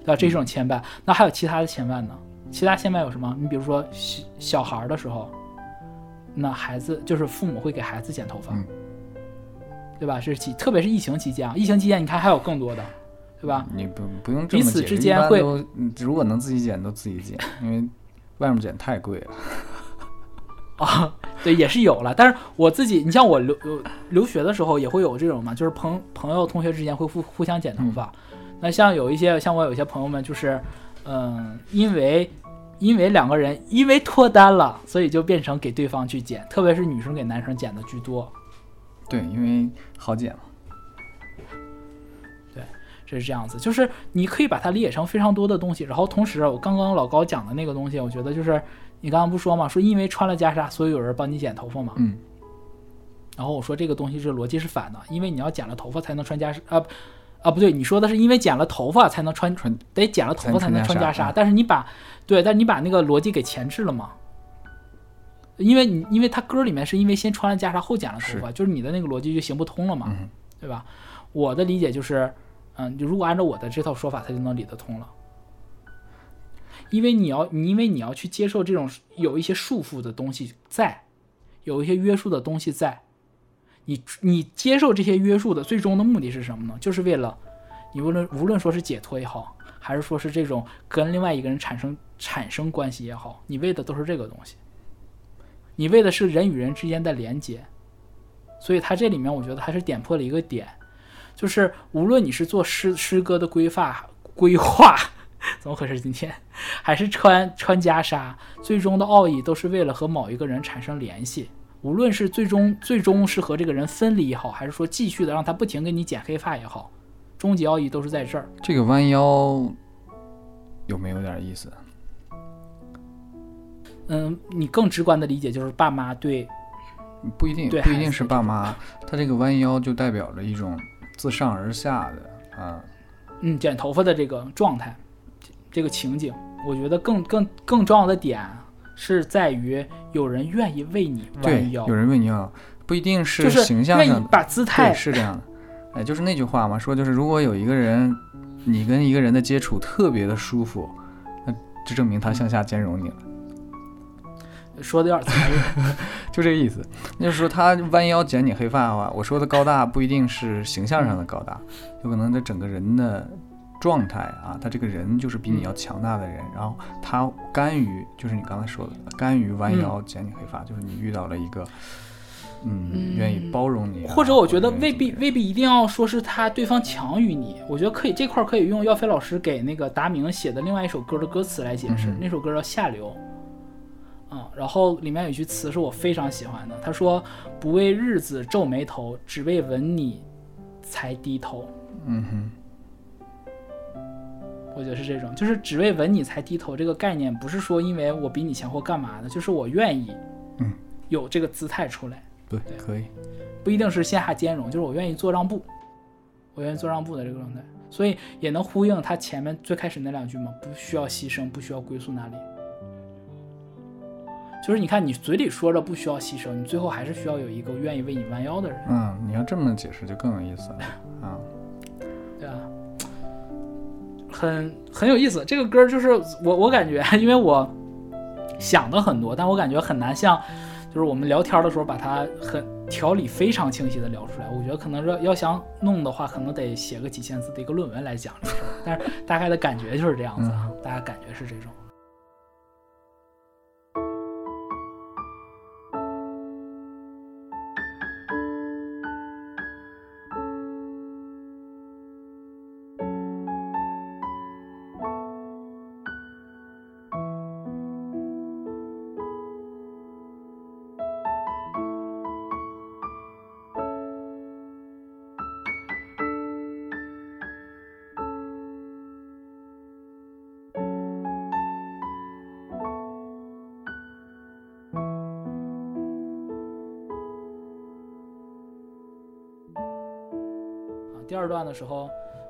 对吧？这是一种牵绊。那还有其他的牵绊呢？其他现卖有什么？你比如说小小孩儿的时候，那孩子就是父母会给孩子剪头发，嗯对吧？这是期，特别是疫情期间啊，疫情期间你看还有更多的，对吧？你不不用这么彼此解释，一之间会般都嗯如果能自己剪都自己剪，因为外面剪太贵了。啊，对，也是有了。但是我自己，你像我留留留学的时候也会有这种嘛，就是朋朋友、同学之间会互互相剪头发。那像有一些像我有一些朋友们，就是嗯，因为因为两个人因为脱单了，所以就变成给对方去剪，特别是女生给男生剪的居多。对，因为好剪嘛。是这样子，就是你可以把它理解成非常多的东西。然后同时，我刚刚老高讲的那个东西，我觉得就是你刚刚不说嘛，说因为穿了袈裟，所以有人帮你剪头发嘛。嗯。然后我说这个东西这逻辑是反的，因为你要剪了头发才能穿袈裟啊啊不对，你说的是因为剪了头发才能穿穿得剪了头发才能穿袈裟，裟但是你把对，但是你把那个逻辑给前置了嘛。因为你因为他歌里面是因为先穿了袈裟后剪了头发，就是你的那个逻辑就行不通了嘛，嗯对吧？我的理解就是，嗯，就如果按照我的这套说法，他就能理得通了。因为你要，你因为你要去接受这种有一些束缚的东西在，有一些约束的东西在，你你接受这些约束的最终的目的是什么呢？就是为了你无论无论说是解脱也好，还是说是这种跟另外一个人产生产生关系也好，你为的都是这个东西，你为的是人与人之间的连接。所以它这里面我觉得还是点破了一个点，就是无论你是做诗诗歌的规划规划，怎么回事？今天还是穿穿袈裟，最终的奥义都是为了和某一个人产生联系。无论是最终最终是和这个人分离也好，还是说继续的让他不停给你剪黑发也好，终极奥义都是在这儿。这个弯腰有没有点意思？嗯，你更直观的理解就是爸妈对不一定，不一定是爸妈，他这个弯腰就代表着一种自上而下的啊，嗯剪头发的这个状态，这个情景，我觉得更更更重要的点是在于有人愿意为你对，弯腰有，人为你弯腰，不一定是形象上的，把姿态对，是这样的，哎，就是那句话嘛，说就是如果有一个人，你跟一个人的接触特别的舒服，那就证明他向下兼容你了，说的有点残忍。就这个意思。那就是说他弯腰剪你黑发的话，我说的高大不一定是形象上的高大，有可能他整个人的状态啊，他这个人就是比你要强大的人，然后他甘于，就是你刚才说的，甘于弯腰剪你黑发，就是你遇到了一个。嗯，愿意包容你啊、或者我觉得未必未必一定要说是他对方强于你，我觉得可以这块儿可以用耀飞老师给那个达明写的另外一首歌的歌词来解释，嗯那首歌叫《下流》。啊、然后里面有一句词是我非常喜欢的，他说：“不为日子皱眉头，只为吻你才低头。嗯哼，”我觉得是这种，就是只为吻你才低头这个概念，不是说因为我比你强或干嘛的，就是我愿意，嗯，有这个姿态出来。对，可以。不一定是线下兼容，就是我愿意做让步，我愿意做让步的这个状态，所以也能呼应他前面最开始那两句嘛，不需要牺牲，不需要归宿那里。就是你看，你嘴里说着不需要牺牲，你最后还是需要有一个愿意为你弯腰的人，嗯，你要这么解释就更有意思了啊。很很有意思，这个歌就是我我感觉，因为我想的很多，但我感觉很难像，就是我们聊天的时候把它很条理非常清晰的聊出来。我觉得可能说要想弄的话，可能得写个几千字的一个论文来讲这事儿。但是大概的感觉就是这样子啊，大家感觉是这种。段的时候，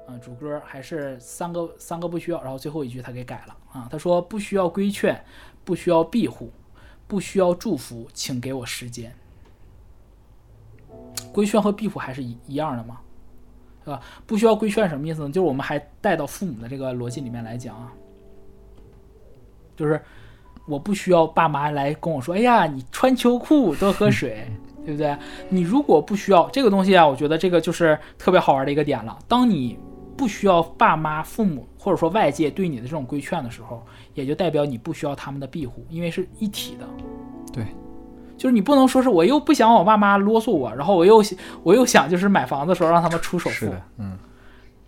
嗯、主歌还是三个三个不需要，然后最后一句他给改了啊，他说不需要规劝，不需要庇护，不需要祝福，请给我时间。规劝和庇护还是一一样的吗？是吧？不需要规劝什么意思呢？就是我们还带到父母的这个逻辑里面来讲啊，就是我不需要爸妈来跟我说，哎呀，你穿秋裤多喝水，对不对？你如果不需要这个东西啊，我觉得这个就是特别好玩的一个点了。当你不需要爸妈、父母或者说外界对你的这种规劝的时候，也就代表你不需要他们的庇护，因为是一体的。对，就是你不能说是我又不想我爸妈啰嗦我，然后我又我又想就是买房子的时候让他们出首付，嗯，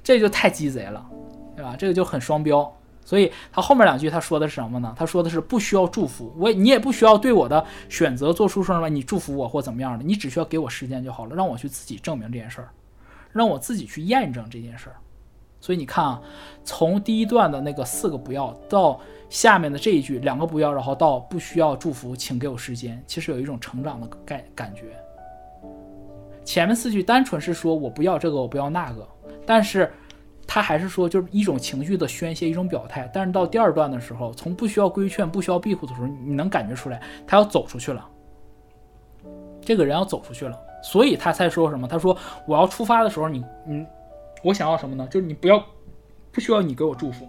这就太鸡贼了，对吧？这个就很双标。所以他后面两句他说的是什么呢？他说的是不需要祝福，我你也不需要对我的选择做出什么你祝福我或怎么样的，你只需要给我时间就好了，让我去自己证明这件事儿，让我自己去验证这件事儿。所以你看啊，从第一段的那个四个不要到下面的这一句两个不要，然后到不需要祝福，请给我时间，其实有一种成长的感感觉。前面四句单纯是说我不要这个，我不要那个，但是。他还是说，就是一种情绪的宣泄，一种表态。但是到第二段的时候，从不需要规劝、不需要庇护的时候，你能感觉出来，他要走出去了。这个人要走出去了，所以他才说什么？他说：“我要出发的时候，你，你，我想要什么呢？就是你不要，不需要你给我祝福，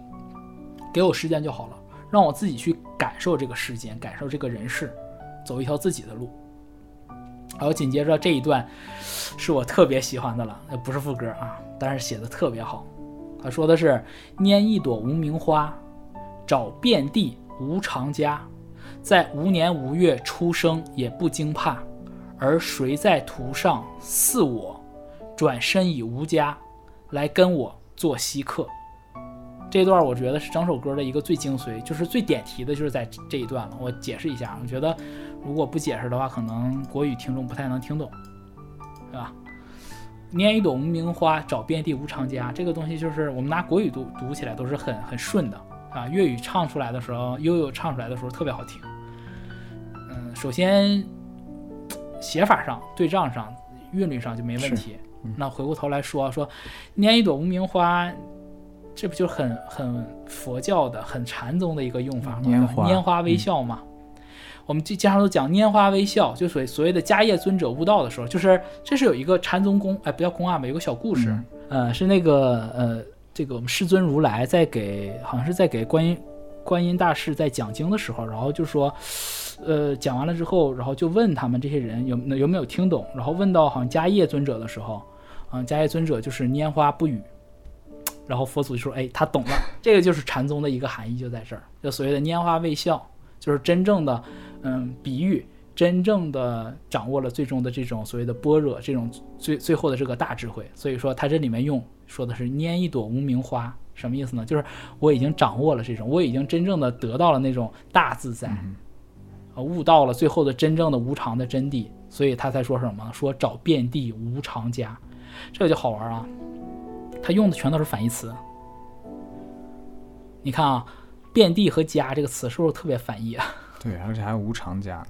给我时间就好了，让我自己去感受这个时间，感受这个人世，走一条自己的路。”然后紧接着这一段，是我特别喜欢的了，那不是副歌啊，但是写的特别好。他说的是：“拈一朵无名花，找遍地无常家，在无年无月出生也不惊怕。而谁在途上似我，转身已无家，来跟我做稀客。”这段我觉得是整首歌的一个最精髓，就是最点题的，就是在这一段了。我解释一下，我觉得如果不解释的话，可能国语听众不太能听懂，对吧？拈一朵无名花，找遍地无常家。这个东西就是我们拿国语读读起来都是很很顺的啊。粤语唱出来的时候，悠悠唱出来的时候特别好听。嗯，首先写法上、对仗上、韵律上就没问题。那回过头来说说，拈一朵无名花，这不就很很佛教的、很禅宗的一个用法吗？拈花微笑嘛。我们经常都讲拈花微笑，就所所谓的迦叶尊者悟道的时候，就是这是有一个禅宗公，哎，不叫公案吧，有个小故事，呃，是那个呃，这个我们世尊如来在给，好像是在给观音观音大士在讲经的时候，然后就说，呃，讲完了之后，然后就问他们这些人有有没有听懂，然后问到好像迦叶尊者的时候，嗯，迦叶尊者就是拈花不语，然后佛祖就说，哎，他懂了，这个就是禅宗的一个含义就在这儿，就所谓的拈花微笑，就是真正的。嗯，比喻真正的掌握了最终的这种所谓的般若，这种最最后的这个大智慧。所以说，他这里面用说的是拈一朵无名花，什么意思呢？就是我已经掌握了这种，我已经真正的得到了那种大自在，啊，悟到了最后的真正的无常的真谛。所以他才说什么？说找遍地无常家，这个就好玩啊。他用的全都是反义词。你看啊，遍地和家这个词是不是特别反义啊？对，而且还无常家，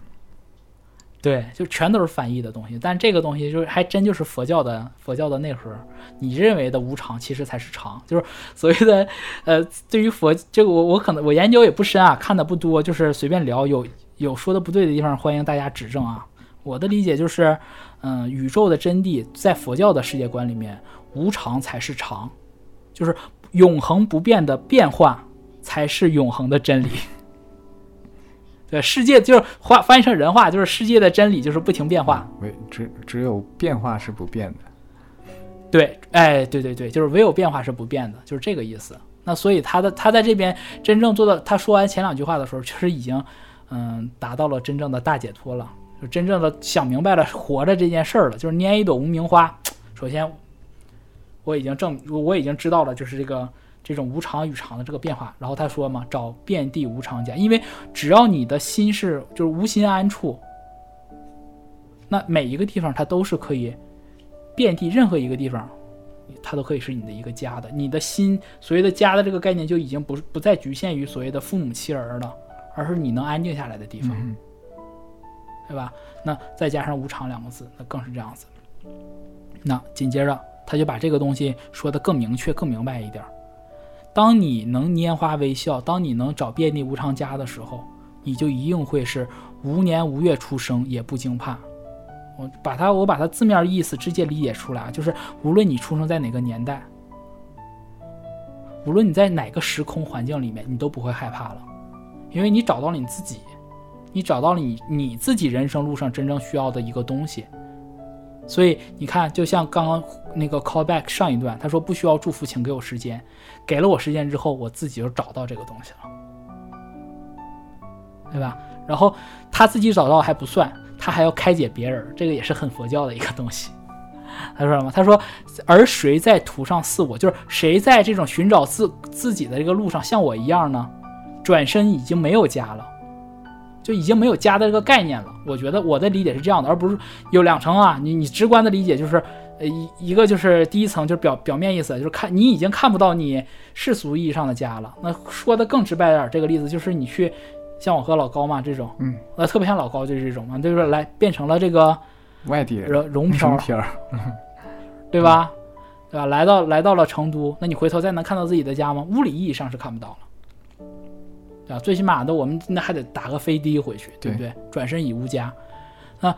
对，就全都是翻译的东西。但这个东西就是还真就是佛教的佛教的内核。你认为的无常，其实才是常。就是 所谓的，呃，对于佛这个，我我可能我研究也不深啊，看的不多，就是随便聊。有有说的不对的地方，欢迎大家指正啊。我的理解就是，嗯，宇宙的真谛在佛教的世界观里面，无常才是常，就是永恒不变的变化才是永恒的真理。对，世界就是话翻译成人话，就是世界的真理就是不停变化，唯只只有变化是不变的。对，哎，对对对，就是唯有变化是不变的，就是这个意思。那所以他的他在这边真正做到，他说完前两句话的时候，确实已经嗯达到了真正的大解脱了，就真正的想明白了活着这件事儿了。就是拈一朵无名花，首先我已经证我已经知道了，就是这个。这种无常与常的这个变化，然后他说嘛，找遍地无常家，因为只要你的心是就是无心安处，那每一个地方它都是可以遍地任何一个地方，它都可以是你的一个家的。你的心所谓的家的这个概念就已经不不再局限于所谓的父母妻儿了，而是你能安静下来的地方，对吧？那再加上无常两个字，那更是这样子。那紧接着他就把这个东西说的更明确、更明白一点。当你能拈花微笑，当你能找遍地无常家的时候，你就一定会是无年无月出生也不惊怕。我把它，我把它字面意思直接理解出来，就是无论你出生在哪个年代，无论你在哪个时空环境里面，你都不会害怕了，因为你找到了你自己，你找到了你你自己人生路上真正需要的一个东西。所以你看，就像刚刚那个 callback 上一段，他说不需要祝福，请给我时间。给了我时间之后，我自己就找到这个东西了，对吧？然后他自己找到还不算，他还要开解别人，这个也是很佛教的一个东西。他说什么？他说：“而谁在途上似我，就是谁在这种寻找自自己的这个路上像我一样呢？转身已经没有家了。”就已经没有家的这个概念了。我觉得我的理解是这样的，而不是有两层啊。你你直观的理解就是，呃一一个就是第一层就是表表面意思，就是看你已经看不到你世俗意义上的家了。那说的更直白点，这个例子就是你去像我和老高嘛这种，嗯，呃特别像老高就是这种嘛，就是来变成了这个外地人荣荣漂荣，漂儿，对吧？对吧？来到来到了成都，那你回头再能看到自己的家吗？物理意义上是看不到了。对吧？最起码的，我们那还得打个飞的回去，对不对？转身已无家，那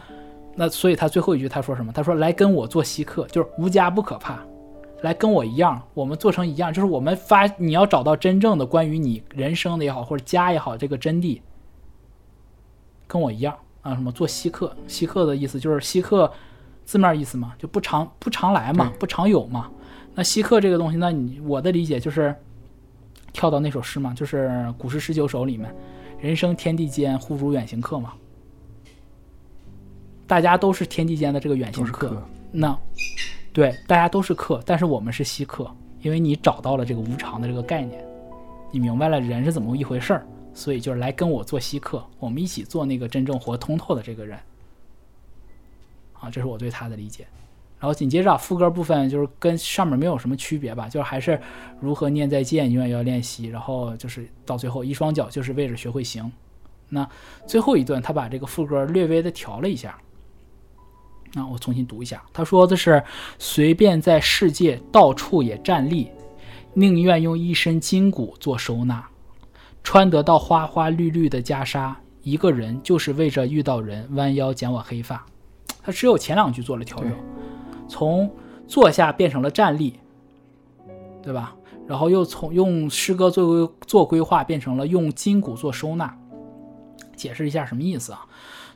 那所以他最后一句他说什么？他说来跟我做稀客，就是无家不可怕，来跟我一样，我们做成一样，就是我们发你要找到真正的关于你人生的也好，或者家也好，这个真谛，跟我一样啊，什么做稀客？稀客的意思就是稀客字面意思嘛，就不常不常来嘛，不常有嘛。那稀客这个东西，那你我的理解就是。跳到那首诗嘛，就是《古诗十九首》里面，“人生天地间，忽如远行客”嘛。大家都是天地间的这个远行客，那对，大家都是客，但是我们是稀客，因为你找到了这个无常的这个概念，你明白了人是怎么一回事儿，所以就是来跟我做稀客，我们一起做那个真正活通透的这个人。啊，这是我对他的理解。然后紧接着副歌部分就是跟上面没有什么区别吧，就是还是如何念再见，永远要练习。然后就是到最后一双脚就是为了学会行。那最后一段他把这个副歌略微的调了一下。那我重新读一下，他说的是：随便在世界到处也站立，宁愿用一身筋骨做收纳，穿得到花花绿绿的袈裟，一个人就是为着遇到人，弯腰剪我黑发。他只有前两句做了调整。从坐下变成了站立，对吧？然后又从用诗歌作为做规划，变成了用筋骨做收纳。解释一下什么意思啊？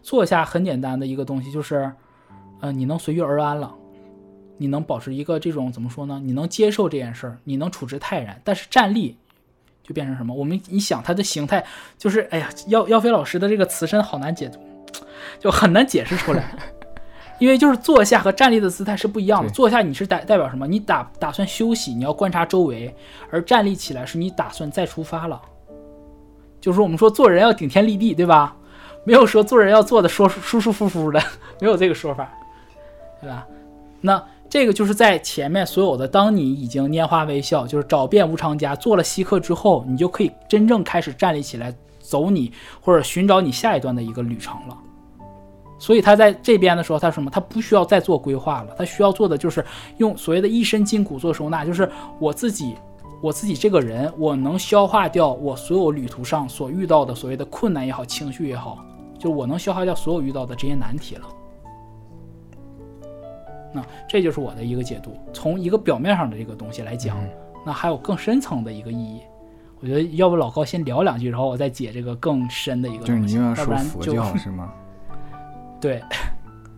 坐下很简单的一个东西，就是，呃，你能随遇而安了，你能保持一个这种怎么说呢？你能接受这件事儿，你能处之泰然。但是站立就变成什么？我们你想它的形态，就是哎呀，耀耀飞老师的这个词身好难解读，就很难解释出来。因为就是坐下和站立的姿态是不一样的。坐下你是代代表什么？你打打算休息，你要观察周围；而站立起来是你打算再出发了。就是我们说做人要顶天立地，对吧？没有说做人要做的说舒舒服服的，没有这个说法，对吧？那这个就是在前面所有的，当你已经拈花微笑，就是找遍无常家，做了稀客之后，你就可以真正开始站立起来，走你或者寻找你下一段的一个旅程了。所以他在这边的时候，他什么？他不需要再做规划了，他需要做的就是用所谓的一身筋骨做收纳，就是我自己，我自己这个人，我能消化掉我所有旅途上所遇到的所谓的困难也好，情绪也好，就我能消化掉所有遇到的这些难题了。那这就是我的一个解读。从一个表面上的这个东西来讲，那还有更深层的一个意义。我觉得要不老高先聊两句，然后我再解这个更深的一个东西，要不然就是吗？对，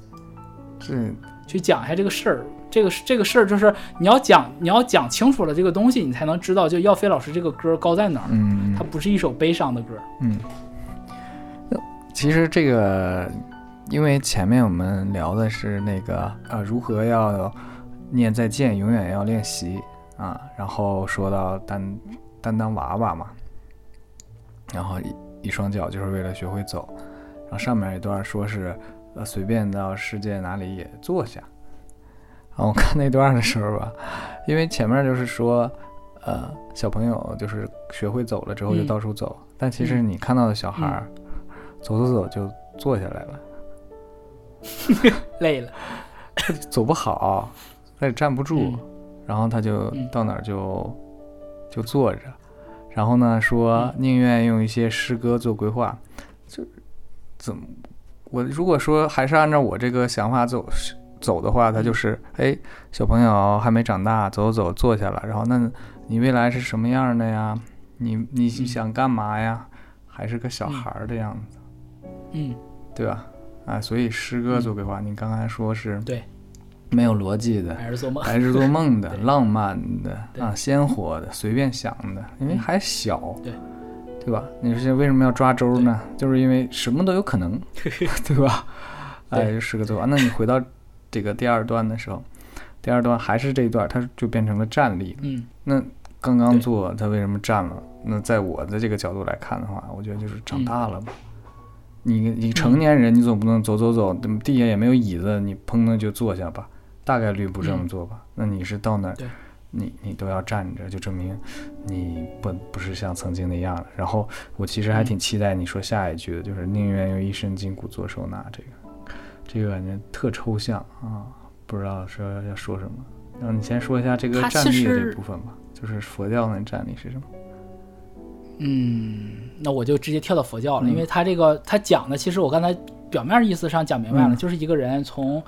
是去讲一下这个事儿，这个这个事儿就是你要讲，你要讲清楚了这个东西，你才能知道就耀飞老师这个歌高在哪儿。嗯，它不是一首悲伤的歌。嗯，其实这个，因为前面我们聊的是那个呃，如何要念再见，永远要练习啊，然后说到担担当娃娃嘛，然后一一双脚就是为了学会走。然后上面一段说是，呃，随便到世界哪里也坐下。然后我看那段的时候吧，因为前面就是说，呃，小朋友就是学会走了之后就到处走，但其实你看到的小孩儿，走走走就坐下来了，累了，走不好，他也站不住，然后他就到哪儿就就坐着，然后呢说宁愿用一些诗歌做规划，就。怎么？我如果说还是按照我这个想法走走的话，他就是哎，小朋友还没长大，走走坐下了，然后那你未来是什么样的呀？你你想干嘛呀？还是个小孩儿的样子，嗯，对吧？啊，所以诗歌做规划，你刚才说是对，没有逻辑的，还是做梦，还是做梦的、浪漫的啊、鲜活的、随便想的，因为嗯。还小，对对吧？你说为什么要抓周呢？就是因为什么都有可能，对吧？哎，对是个做法。那你回到这个第二段的时候，第二段还是这一段，它就变成了站立。嗯那刚刚对做他为什么站了？那在我的这个角度来看的话，我觉得就是长大了嘛。你你成年人，你总不能走走走，怎么地下也没有椅子，你砰的就坐下吧？大概率不这么做吧？那你是到那儿对，你你都要站着，就证明你不不是像曾经那样了。然后我其实还挺期待你说下一句的，就是宁愿用一身筋骨做收纳这个，这个感觉特抽象啊，不知道说要说什么。然后你先说一下这个站立的这部分吧，就是佛教那站立是什么？嗯，那我就直接跳到佛教了，嗯因为他这个他讲的，其实我刚才表面意思上讲明白了，嗯就是一个人从，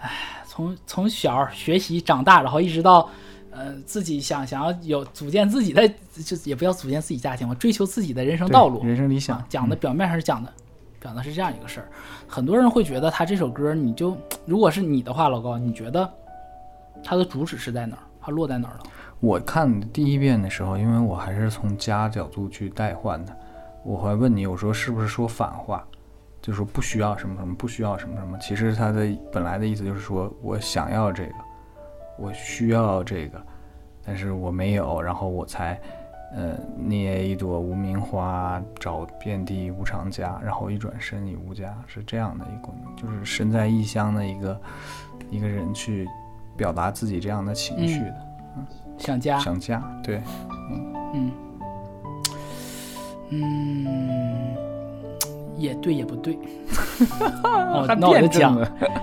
唉，从从小学习长大，然后一直到，呃，自己想想要有组建自己的，就也不要组建自己家庭嘛，追求自己的人生道路，人生理想啊，讲的表面上是讲的，讲的是这样一个事儿。很多人会觉得他这首歌，你就如果是你的话，老高，你觉得它的主旨是在哪儿？它落在哪儿了？我看第一遍的时候，因为我还是从家角度去代换的，我还问你，我说是不是说反话，就是说不需要什么什么，不需要什么什么。其实他的本来的意思就是说我想要这个，我需要这个，但是我没有，然后我才，呃，捏一朵无名花，找遍地无常家，然后一转身已无家，是这样的一个就是身在异乡的一个一个人去表达自己这样的情绪的。嗯想家，想家，对，嗯，嗯嗯，也对也不对。哦还，那我就讲，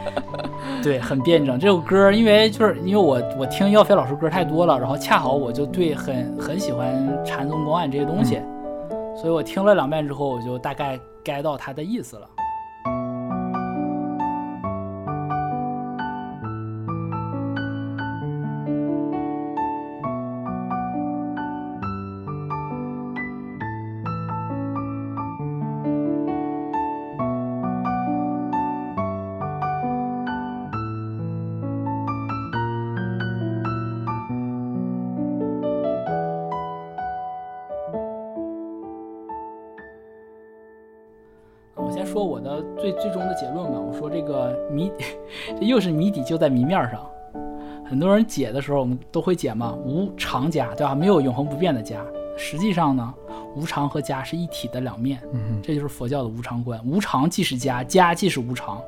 对，很辩证。这首歌，因为就是因为我我听耀飞老师歌太多了，然后恰好我就对很很喜欢禅宗公案这些东西，所以我听了两遍之后，我就大概 get 到他的意思了。就在谜面上。很多人解的时候，我们都会解嘛，无常家，对吧？没有永恒不变的家。实际上呢，无常和家是一体的两面，嗯这就是佛教的无常观。无常即是家，家即是无常。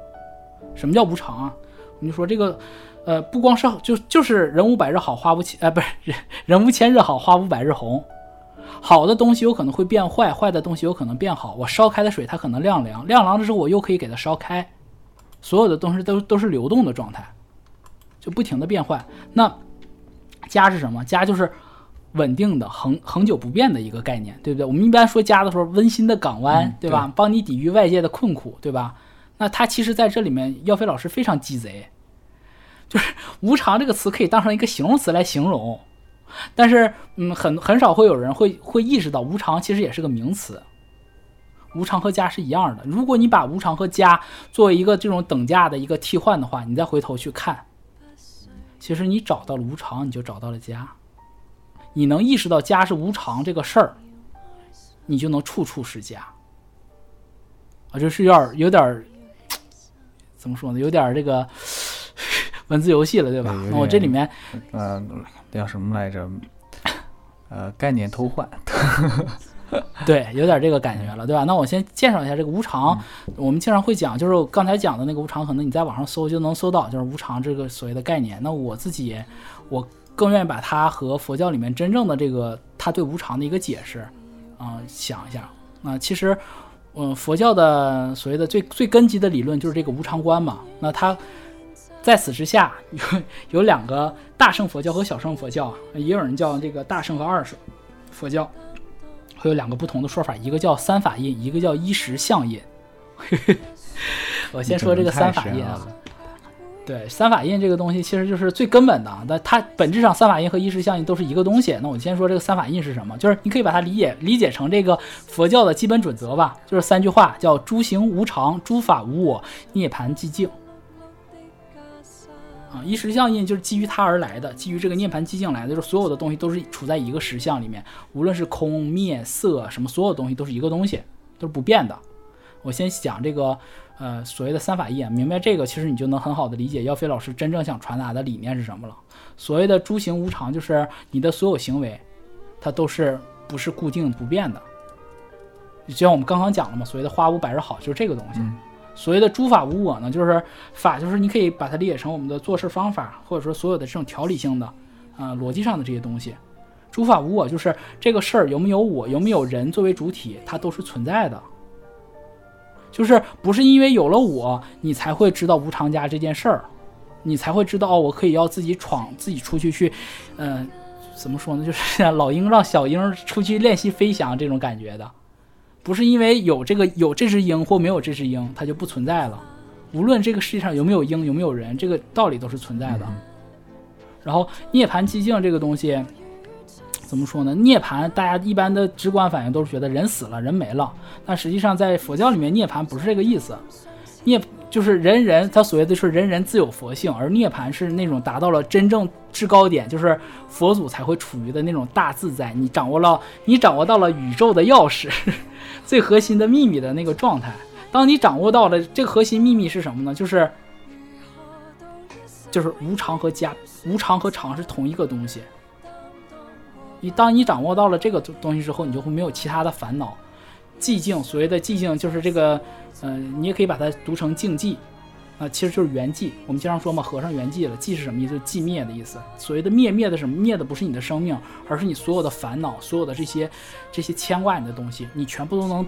什么叫无常啊？我们就说这个，呃，不光是就就是人无百日好，花无千，呃，不是人 人无千日好，花无百日红。好的东西有可能会变坏，坏的东西有可能变好。我烧开的水它可能晾凉，晾凉的时候我又可以给它烧开。所有的东西都都是流动的状态，就不停的变换。那家是什么？家就是稳定的、恒恒久不变的一个概念，对不对？我们一般说家的时候，温馨的港湾，嗯对吧？帮你抵御外界的困苦，对吧？那它其实在这里面，耀飞老师非常鸡贼，就是“无常”这个词可以当成一个形容词来形容。但是，嗯，很很少会有人会会意识到无常其实也是个名词。无常和家是一样的。如果你把无常和家作为一个这种等价的一个替换的话，你再回头去看，其实你找到了无常，你就找到了家。你能意识到家是无常这个事儿，你就能处处是家。啊，这是有点有点 怎么说呢？有点这个 文字游戏了，对吧？那我这里点面呃，叫什么来着？呃，概念偷换，对，有点这个感觉了，对吧？那我先介绍一下这个无常。我们经常会讲，就是我刚才讲的那个无常，可能你在网上搜就能搜到，就是无常这个所谓的概念。那我自己，我更愿意把它和佛教里面真正的这个他对无常的一个解释，啊、想一下。那其实，嗯、佛教的所谓的最最根基的理论就是这个无常观嘛。那它在此之下有有两个大乘佛教和小乘佛教啊，也有人叫这个大乘和二乘佛教。会有两个不同的说法，一个叫三法印，一个叫一时相印。我先说这个三法印啊，对，三法印这个东西其实就是最根本的，但它本质上三法印和一时相印都是一个东西。那我先说这个三法印是什么，就是你可以把它理解理解成这个佛教的基本准则吧，就是三句话，叫诸行无常，诸法无我，涅槃寂静。啊，一时相印就是基于它而来的，基于这个涅盘寂静来的，就是所有的东西都是处在一个实相里面，无论是空灭色什么，所有东西都是一个东西，都是不变的。我先讲这个，呃，所谓的三法印，明白这个，其实你就能很好的理解耀飞老师真正想传达的理念是什么了。所谓的诸行无常，就是你的所有行为，它都是不是固定不变的。就像我们刚刚讲了嘛，所谓的花无百日好，就是这个东西。所谓的诸法无我呢，就是法，就是你可以把它理解成我们的做事方法，或者说所有的这种条理性的，啊，逻辑上的这些东西。诸法无我，就是这个事儿有没有我，有没有人作为主体，它都是存在的。就是不是因为有了我，你才会知道无常家这件事儿，你才会知道，我可以要自己闯，自己出去去，嗯，怎么说呢？就是 老鹰让小鹰出去练习飞翔这种感觉的。不是因为有这个有这只鹰或没有这只鹰，它就不存在了。无论这个世界上有没有鹰，有没有人，这个道理都是存在的。然后涅槃寂静这个东西，怎么说呢？涅槃大家一般的直观反应都是觉得人死了，人没了。但实际上在佛教里面，涅槃不是这个意思。涅就是人人，他所谓的是人人自有佛性，而涅槃是那种达到了真正制高点，就是佛祖才会处于的那种大自在。你掌握了，你掌握到了宇宙的钥匙。最核心的秘密的那个状态，当你掌握到了这个核心秘密是什么呢？就是，就是无常和家，无常和常是同一个东西。你当你掌握到了这个东西之后，你就会没有其他的烦恼。寂静，所谓的寂静就是这个，嗯，你也可以把它读成静寂，啊，其实就是圆寂。我们经常说嘛，和尚圆寂了，寂是什么意思？就是寂灭的意思。所谓的灭灭的什么？灭的不是你的生命，而是你所有的烦恼，所有的这些这些牵挂你的东西，你全部都能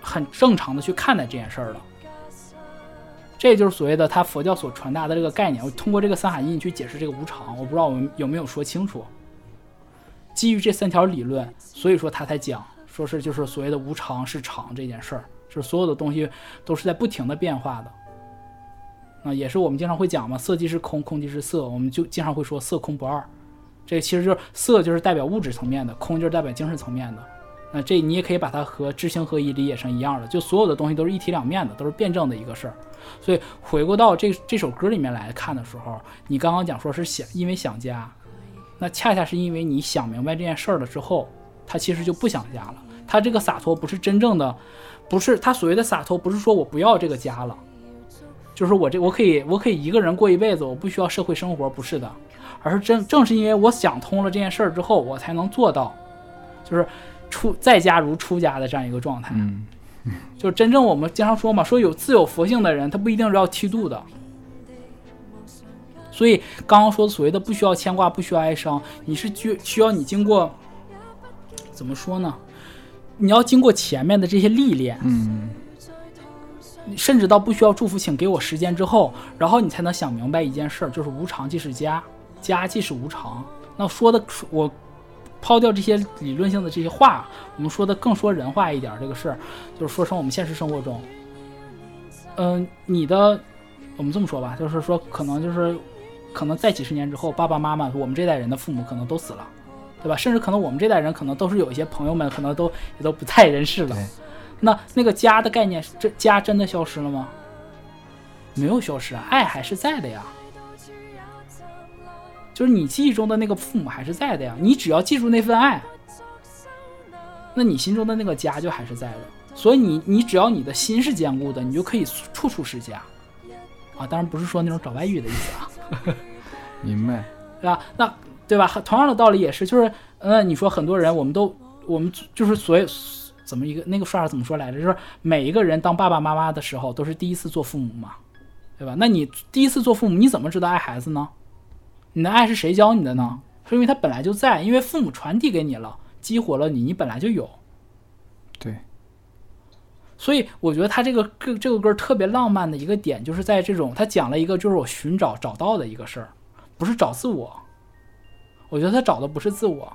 很正常的去看待这件事儿了。这就是所谓的他佛教所传达的这个概念。我通过这个三海印去解释这个无常，我不知道我们有没有说清楚。基于这三条理论，所以说他才讲。说是就是所谓的无常是常这件事儿，就是所有的东西都是在不停的变化的。啊，也是我们经常会讲嘛，色即是空，空即是色，我们就经常会说色空不二。这其实就是色就是代表物质层面的，空就是代表精神层面的。那这你也可以把它和知行合一理解成一样的，就所有的东西都是一体两面的，都是辩证的一个事儿。所以回过到这这首歌里面来看的时候，你刚刚讲说是想因为想家，那恰恰是因为你想明白这件事儿了之后，他其实就不想家了。他这个洒脱不是真正的，不是他所谓的洒脱，不是说我不要这个家了，就是我这我可以我可以一个人过一辈子，我不需要社会生活，不是的，而是正正是因为我想通了这件事儿之后，我才能做到，就是出在家如出家的这样一个状态。嗯，就真正我们经常说嘛，说有自有佛性的人，他不一定是要剃度的。所以刚刚说的所谓的不需要牵挂，不需要哀伤，你是需需要你经过，怎么说呢？你要经过前面的这些历练，嗯，甚至到不需要祝福，请给我时间之后，然后你才能想明白一件事儿，就是无常即是家，家即是无常。那说的我抛掉这些理论性的这些话，我们说的更说人话一点，这个事儿就是说成我们现实生活中，嗯，你的我们这么说吧，就是说可能就是可能在几十年之后，爸爸妈妈我们这代人的父母可能都死了。对吧？甚至可能我们这代人可能都是有一些朋友们，可能都也都不在人世了。那那个家的概念，这家真的消失了吗？没有消失啊，爱还是在的呀。就是你记忆中的那个父母还是在的呀。你只要记住那份爱，那你心中的那个家就还是在的。所以你你只要你的心是坚固的，你就可以处处是家。啊，当然不是说那种找外遇的意思啊。明白。对吧？那。对吧？同样的道理也是，就是，嗯，你说很多人，我们都，我们就是所有怎么一个那个说法怎么说来着？就是每一个人当爸爸妈妈的时候，都是第一次做父母嘛，对吧？那你第一次做父母，你怎么知道爱孩子呢？你的爱是谁教你的呢？是因为他本来就在，因为父母传递给你了，激活了你，你本来就有。对。所以我觉得他这个歌这个歌特别浪漫的一个点，就是在这种他讲了一个就是我寻找找到的一个事儿，不是找自我。我觉得他找的不是自我，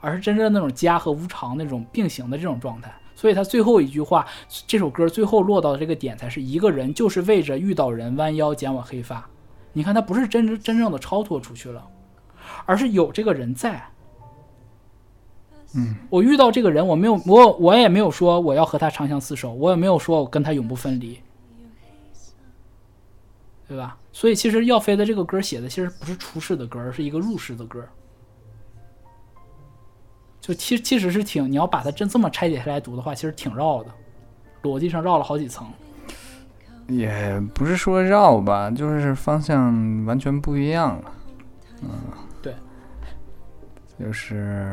而是真正那种家和无常那种并行的这种状态。所以他最后一句话，这首歌最后落到的这个点，才是一个人就是为着遇到人弯腰剪我黑发，你看他不是真真真正的超脱出去了，而是有这个人在。嗯，我遇到这个人，我没有我我也没有说我要和他长相厮守，我也没有说我跟他永不分离，对吧？所以其实耀飞的这个歌写的其实不是出世的歌，而是一个入世的歌。就其其实是挺，你要把它真这么拆解下来读的话，其实挺绕的，逻辑上绕了好几层。也不是说绕吧，就是方向完全不一样了。嗯，对，就是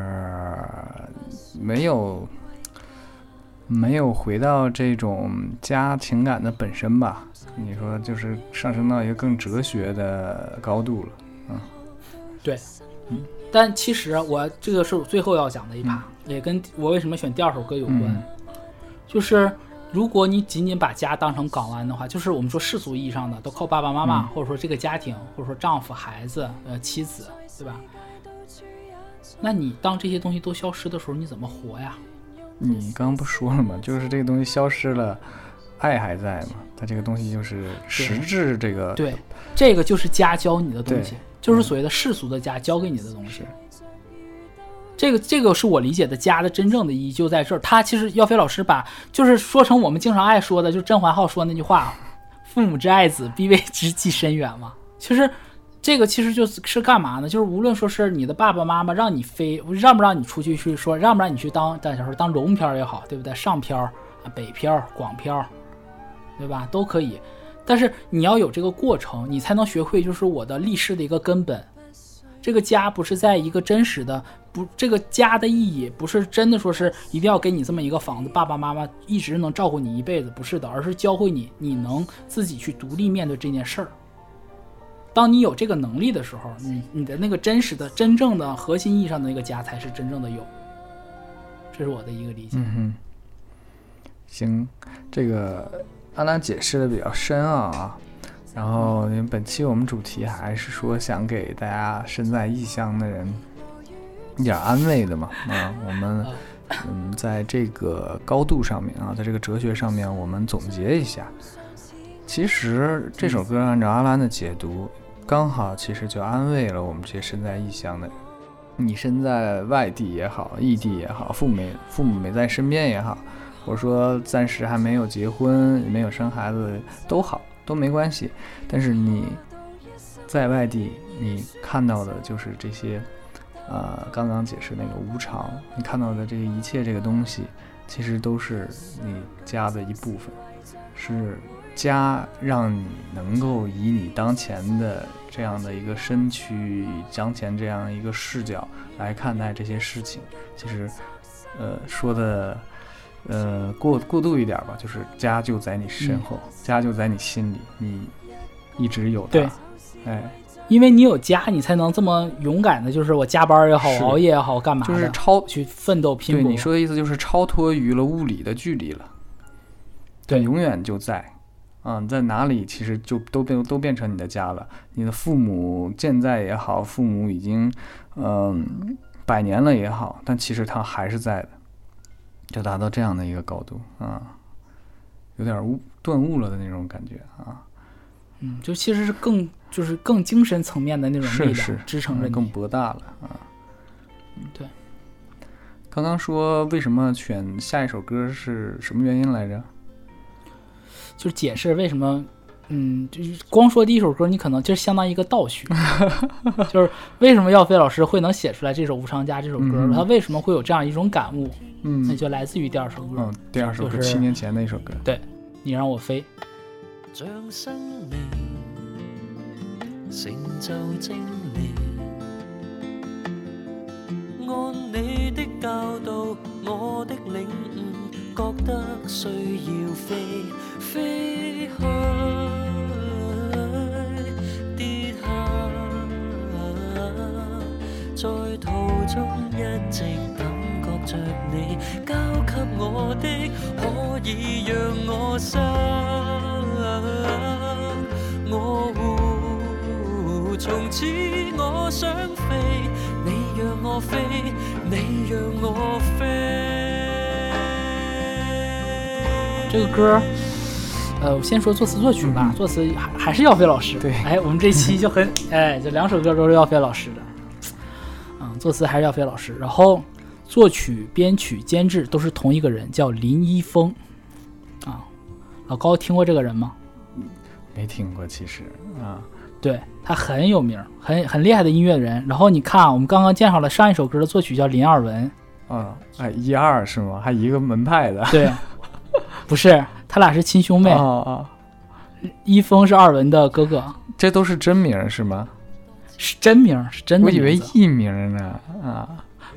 没有没有回到这种家情感的本身吧。你说就是上升到一个更哲学的高度了。嗯对，嗯，但其实我这个是我最后要讲的一趴，也跟我为什么选第二首歌有关，嗯就是如果你仅仅把家当成港湾的话，就是我们说世俗意义上的都靠爸爸妈妈，嗯或者说这个家庭，或者说丈夫、孩子、呃妻子，对吧？那你当这些东西都消失的时候，你怎么活呀？你刚刚不说了吗？就是这个东西消失了，爱还在嘛？它这个东西就是实质这个对，这个就是家教你的东西对，就是所谓的世俗的家教给你的东西。这个这个是我理解的家的真正的意义就在这儿。他其实耀飞老师把就是说成我们经常爱说的，就甄嬛号说那句话：“父母之爱子，必为之计深远”嘛。其实这个其实就是是干嘛呢？就是无论说是你的爸爸妈妈让你飞，让不让你出去去说，让不让你去当当小时候当龙漂也好，对不对？上漂啊，北漂、广漂，对吧？都可以。但是你要有这个过程，你才能学会，就是我的立世的一个根本。这个家不是在一个真实的，不，这个家的意义不是真的说是一定要给你这么一个房子，爸爸妈妈一直能照顾你一辈子，不是的，而是教会你，你能自己去独立面对这件事儿。当你有这个能力的时候，你你的那个真实的、真正的核心意义上的那个家才是真正的有。这是我的一个理解。嗯哼，行，这个安兰解释的比较深奥啊。然后，因为本期我们主题还是说想给大家身在异乡的人一点安慰的嘛。啊，我们嗯，在这个高度上面啊，在这个哲学上面，我们总结一下。其实这首歌按照阿兰的解读，刚好其实就安慰了我们这些身在异乡的人。你身在外地也好，异地也好，父母没父母没在身边也好，或者说暂时还没有结婚、没有生孩子都好，都没关系。但是你在外地，你看到的就是这些，呃，刚刚解释那个无常，你看到的这一切这个东西，其实都是你家的一部分，是家让你能够以你当前的这样的一个身躯，以当前这样一个视角来看待这些事情。其实，呃，说的。呃，过过度一点吧，就是家就在你身后，家就在你心里，你一直有它。对，哎，因为你有家，你才能这么勇敢的，就是我加班也好，是。熬夜也好，干嘛，就是超去奋斗拼搏。对。你说的意思就是超脱于了物理的距离了，对。永远就在，啊、在哪里其实就都变都变成你的家了。你的父母健在也好，父母已经嗯、百年了也好，但其实他还是在的，就达到这样的一个高度啊，有点悟顿悟了的那种感觉啊，嗯，就其实是更就是更精神层面的那种力量支撑着更博大了啊。嗯对，刚刚说为什么选下一首歌是什么原因来着？就是解释为什么，嗯，就是光说第一首歌，你可能就是相当于一个倒叙，就是为什么耀飞老师会能写出来这首《无常家》这首歌，嗯。他为什么会有这样一种感悟，嗯。那嗯就来自于第二首歌，嗯，第二首歌就是七年前的一首歌。对你让我飞》。像生命成就精煉，按你的教导，我的领悟，覺得需要飛飛去，跌下，在途中一直感覺着你交給我的，可以讓我想，我會從此我想飛，你讓我飛，你讓我飛。这个歌，呃，我先说作词作曲吧，作词还还是耀飞老师。对哎，我们这期就很 哎，这两首歌都是耀飞老师的。嗯，作词还是耀飞老师，然后作曲、编曲、监制都是同一个人，叫林一峰。啊，老高听过这个人吗？没听过，其实啊，对他很有名，很很厉害的音乐人。然后你看啊，我们刚刚介绍了上一首歌的作曲叫林二文，啊，哎，一二是吗？还一个门派的。对，不是，他俩是亲兄妹，啊啊，一峰是二文的哥哥，这都是真名是吗？是真名，是真的我以为艺名呢。啊，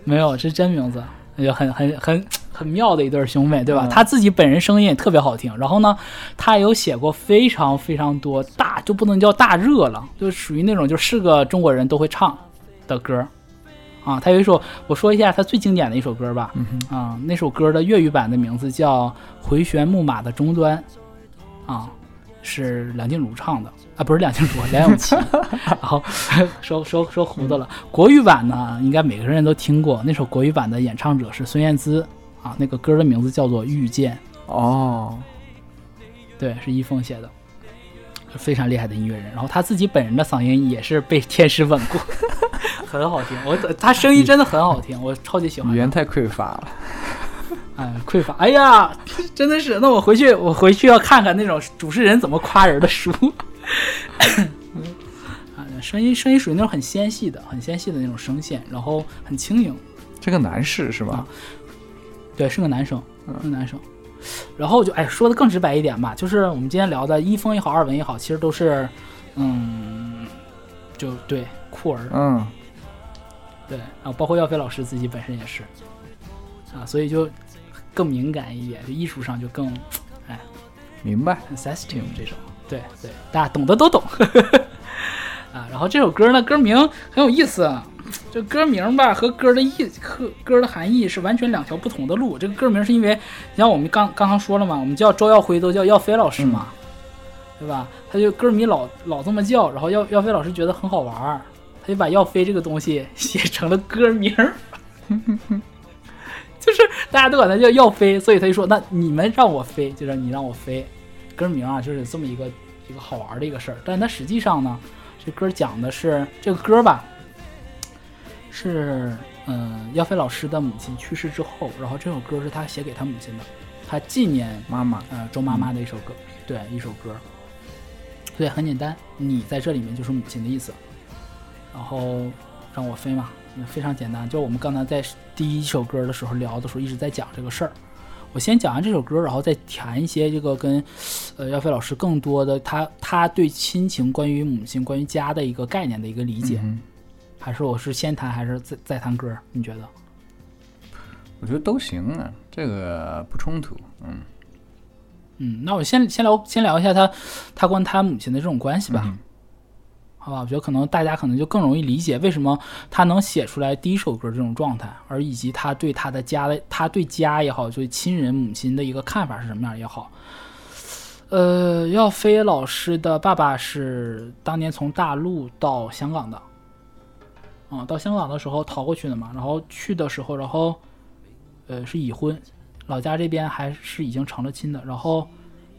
没有，这是真名字，就很很很很妙的一对兄妹，对吧？嗯。他自己本人声音也特别好听，然后呢，他有写过非常非常多大就不能叫大热了，就属于那种就是个中国人都会唱的歌啊。他有一首，我说一下他最经典的一首歌吧，嗯，啊，那首歌的粤语版的名字叫《回旋木马的终端》，啊，是梁静茹唱的啊，不是梁静茹，梁咏琪。然后说说说糊涂了，国语版呢，应该每个人都听过。那首国语版的演唱者是孙燕姿啊，那个歌的名字叫做《遇见》，哦，对，是一峰写的。非常厉害的音乐人，然后他自己本人的嗓音也是被天使吻过，很好听。我他声音真的很好听，我超级喜欢。语言太匮乏了。哎，匮乏。哎呀，真的是。那我回去，我回去要看看那种主持人怎么夸人的书。啊，声音声音属于那种很纤细的、很纤细的那种声线，然后很轻盈。这个男士是啊吧？对，是个男生，是个男生。然后就哎，说的更直白一点吧，就是我们今天聊的一风也好，二文也好，其实都是，嗯，就对酷儿，嗯，对，然后包括耀飞老师自己本身也是，啊，所以就更敏感一点，就艺术上就更哎明白。很 sensitive 这种，对对，大家懂的都懂。啊，然后这首歌呢，歌名很有意思，啊，这歌名吧和歌的意和歌的含义是完全两条不同的路。这个歌名是因为，你像我们刚刚刚说了嘛，我们叫周耀辉都叫耀飞老师嘛，对吧？他就歌迷老老这么叫，然后耀耀飞老师觉得很好玩儿，他就把耀飞这个东西 写成了歌名儿。就是大家都管他叫耀飞，所以他就说：“那你们让我飞，就让你让我飞。”歌名啊，就是这么一个一个好玩的一个事儿。但它实际上呢，这歌讲的是这个歌吧，是嗯，耀飞老师的母亲去世之后，然后这首歌是他写给他母亲的，他纪念妈妈，呃周妈妈的一首歌，对，一首歌。对，很简单，你在这里面就是母亲的意思。然后让我飞嘛，嗯非常简单。就我们刚才在第一首歌的时候聊的时候，一直在讲这个事儿。我先讲完这首歌，然后再谈一些这个跟呃耀飞老师更多的他他对亲情、关于母亲、关于家的一个概念的一个理解。嗯还是我是先弹还是再再弹歌？你觉得？我觉得都行啊，这个不冲突。嗯，嗯，那我先先聊先聊一下他他跟他母亲的这种关系吧。嗯好吧，我觉得可能大家可能就更容易理解为什么他能写出来第一首歌这种状态，而以及他对他的家的，他对家也好，对亲人母亲的一个看法是什么样也好。呃，耀飞老师的爸爸是当年从大陆到香港的，啊、到香港的时候逃过去的嘛，然后去的时候，然后呃是已婚，老家这边还是已经成了亲的，然后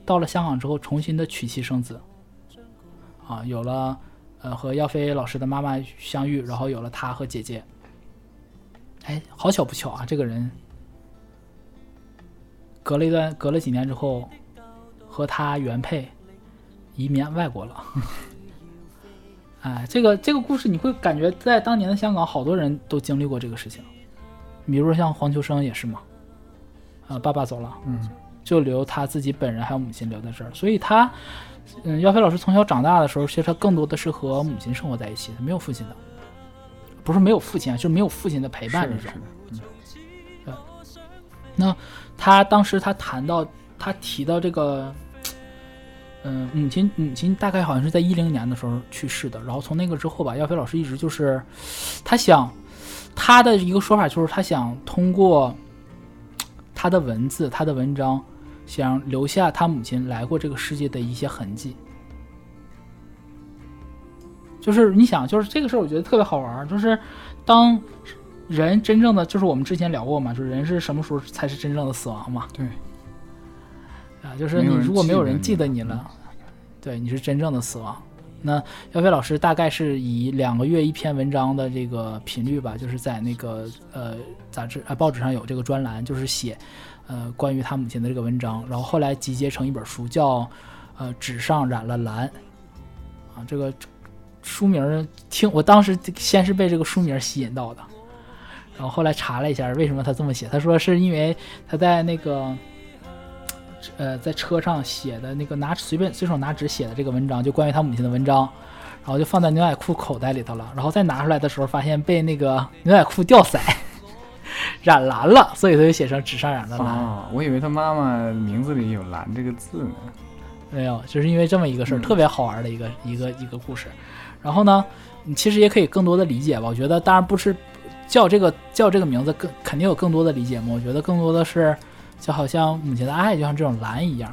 到了香港之后重新的娶妻生子，啊，有了呃和耀飞老师的妈妈相遇，然后有了他和姐姐。哎，好巧不巧啊，这个人隔了一段隔了几年之后，和他原配移民外国了。哎，这个这个故事你会感觉在当年的香港，好多人都经历过这个事情，比如说像黄秋生也是嘛，呃，爸爸走了，嗯，就留他自己本人还有母亲留在这儿，所以他，嗯，耀飞老师从小长大的时候，其实他更多的是和母亲生活在一起，他没有父亲的，不是没有父亲啊，就是没有父亲的陪伴这种是的，。是的那他当时他谈到他提到这个，嗯、母亲母亲大概好像是在一零年的时候去世的，然后从那个之后吧，耀飞老师一直就是他想他的一个说法就是他想通过他的文字他的文章，想留下他母亲来过这个世界的一些痕迹。就是你想，就是这个事儿，我觉得特别好玩。就是当人真正的，就是我们之前聊过嘛，就是人是什么时候才是真正的死亡嘛？对，啊，就是你如果没有人记得你了，对，你是真正的死亡。那耀飞老师大概是以两个月一篇文章的这个频率吧，就是在那个呃杂志啊报纸上有这个专栏，就是写呃关于他母亲的这个文章，然后后来集结成一本书，叫呃纸上染了蓝啊，这个书名听我当时先是被这个书名吸引到的，然后后来查了一下为什么他这么写，他说是因为他在那个。呃，在车上写的那个拿随便随手拿纸写的这个文章，就关于他母亲的文章，然后就放在牛仔裤口袋里头了。然后再拿出来的时候，发现被那个牛仔裤掉色 染蓝了，所以他就写成纸上染了蓝。哦，我以为他妈妈名字里有“蓝”这个字呢。没有，就是因为这么一个事儿，嗯特别好玩的一个一个一个故事。然后呢，你其实也可以更多的理解吧。我觉得，当然不是叫这个叫这个名字更肯定有更多的理解嘛。我觉得更多的是，就好像母亲的爱，就像这种蓝一样，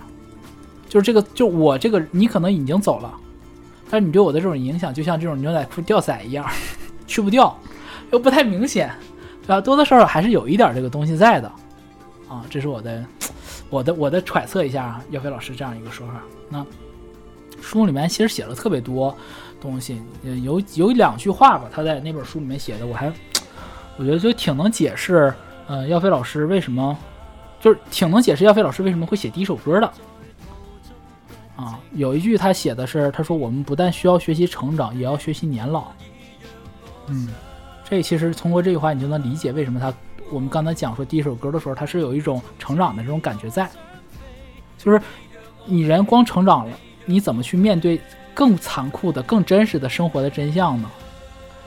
就是这个，就我这个，你可能已经走了，但是你对我的这种影响，就像这种牛仔裤掉色一样，去不掉，又不太明显，对吧？多多少少还是有一点这个东西在的，啊，这是我的我的我的揣测一下啊，耀飞老师这样一个说法。那书里面其实写了特别多东西，有有两句话吧，他在那本书里面写的，我还 我觉得就挺能解释，呃，耀飞老师为什么就是挺能解释耀飞老师为什么会写第一首歌的。啊，有一句他写的是，他说我们不但需要学习成长，也要学习年老。嗯，这其实通过这句话，你就能理解为什么他我们刚才讲说第一首歌的时候，他是有一种成长的这种感觉在，就是你人光成长了，你怎么去面对更残酷的、更真实的生活的真相呢？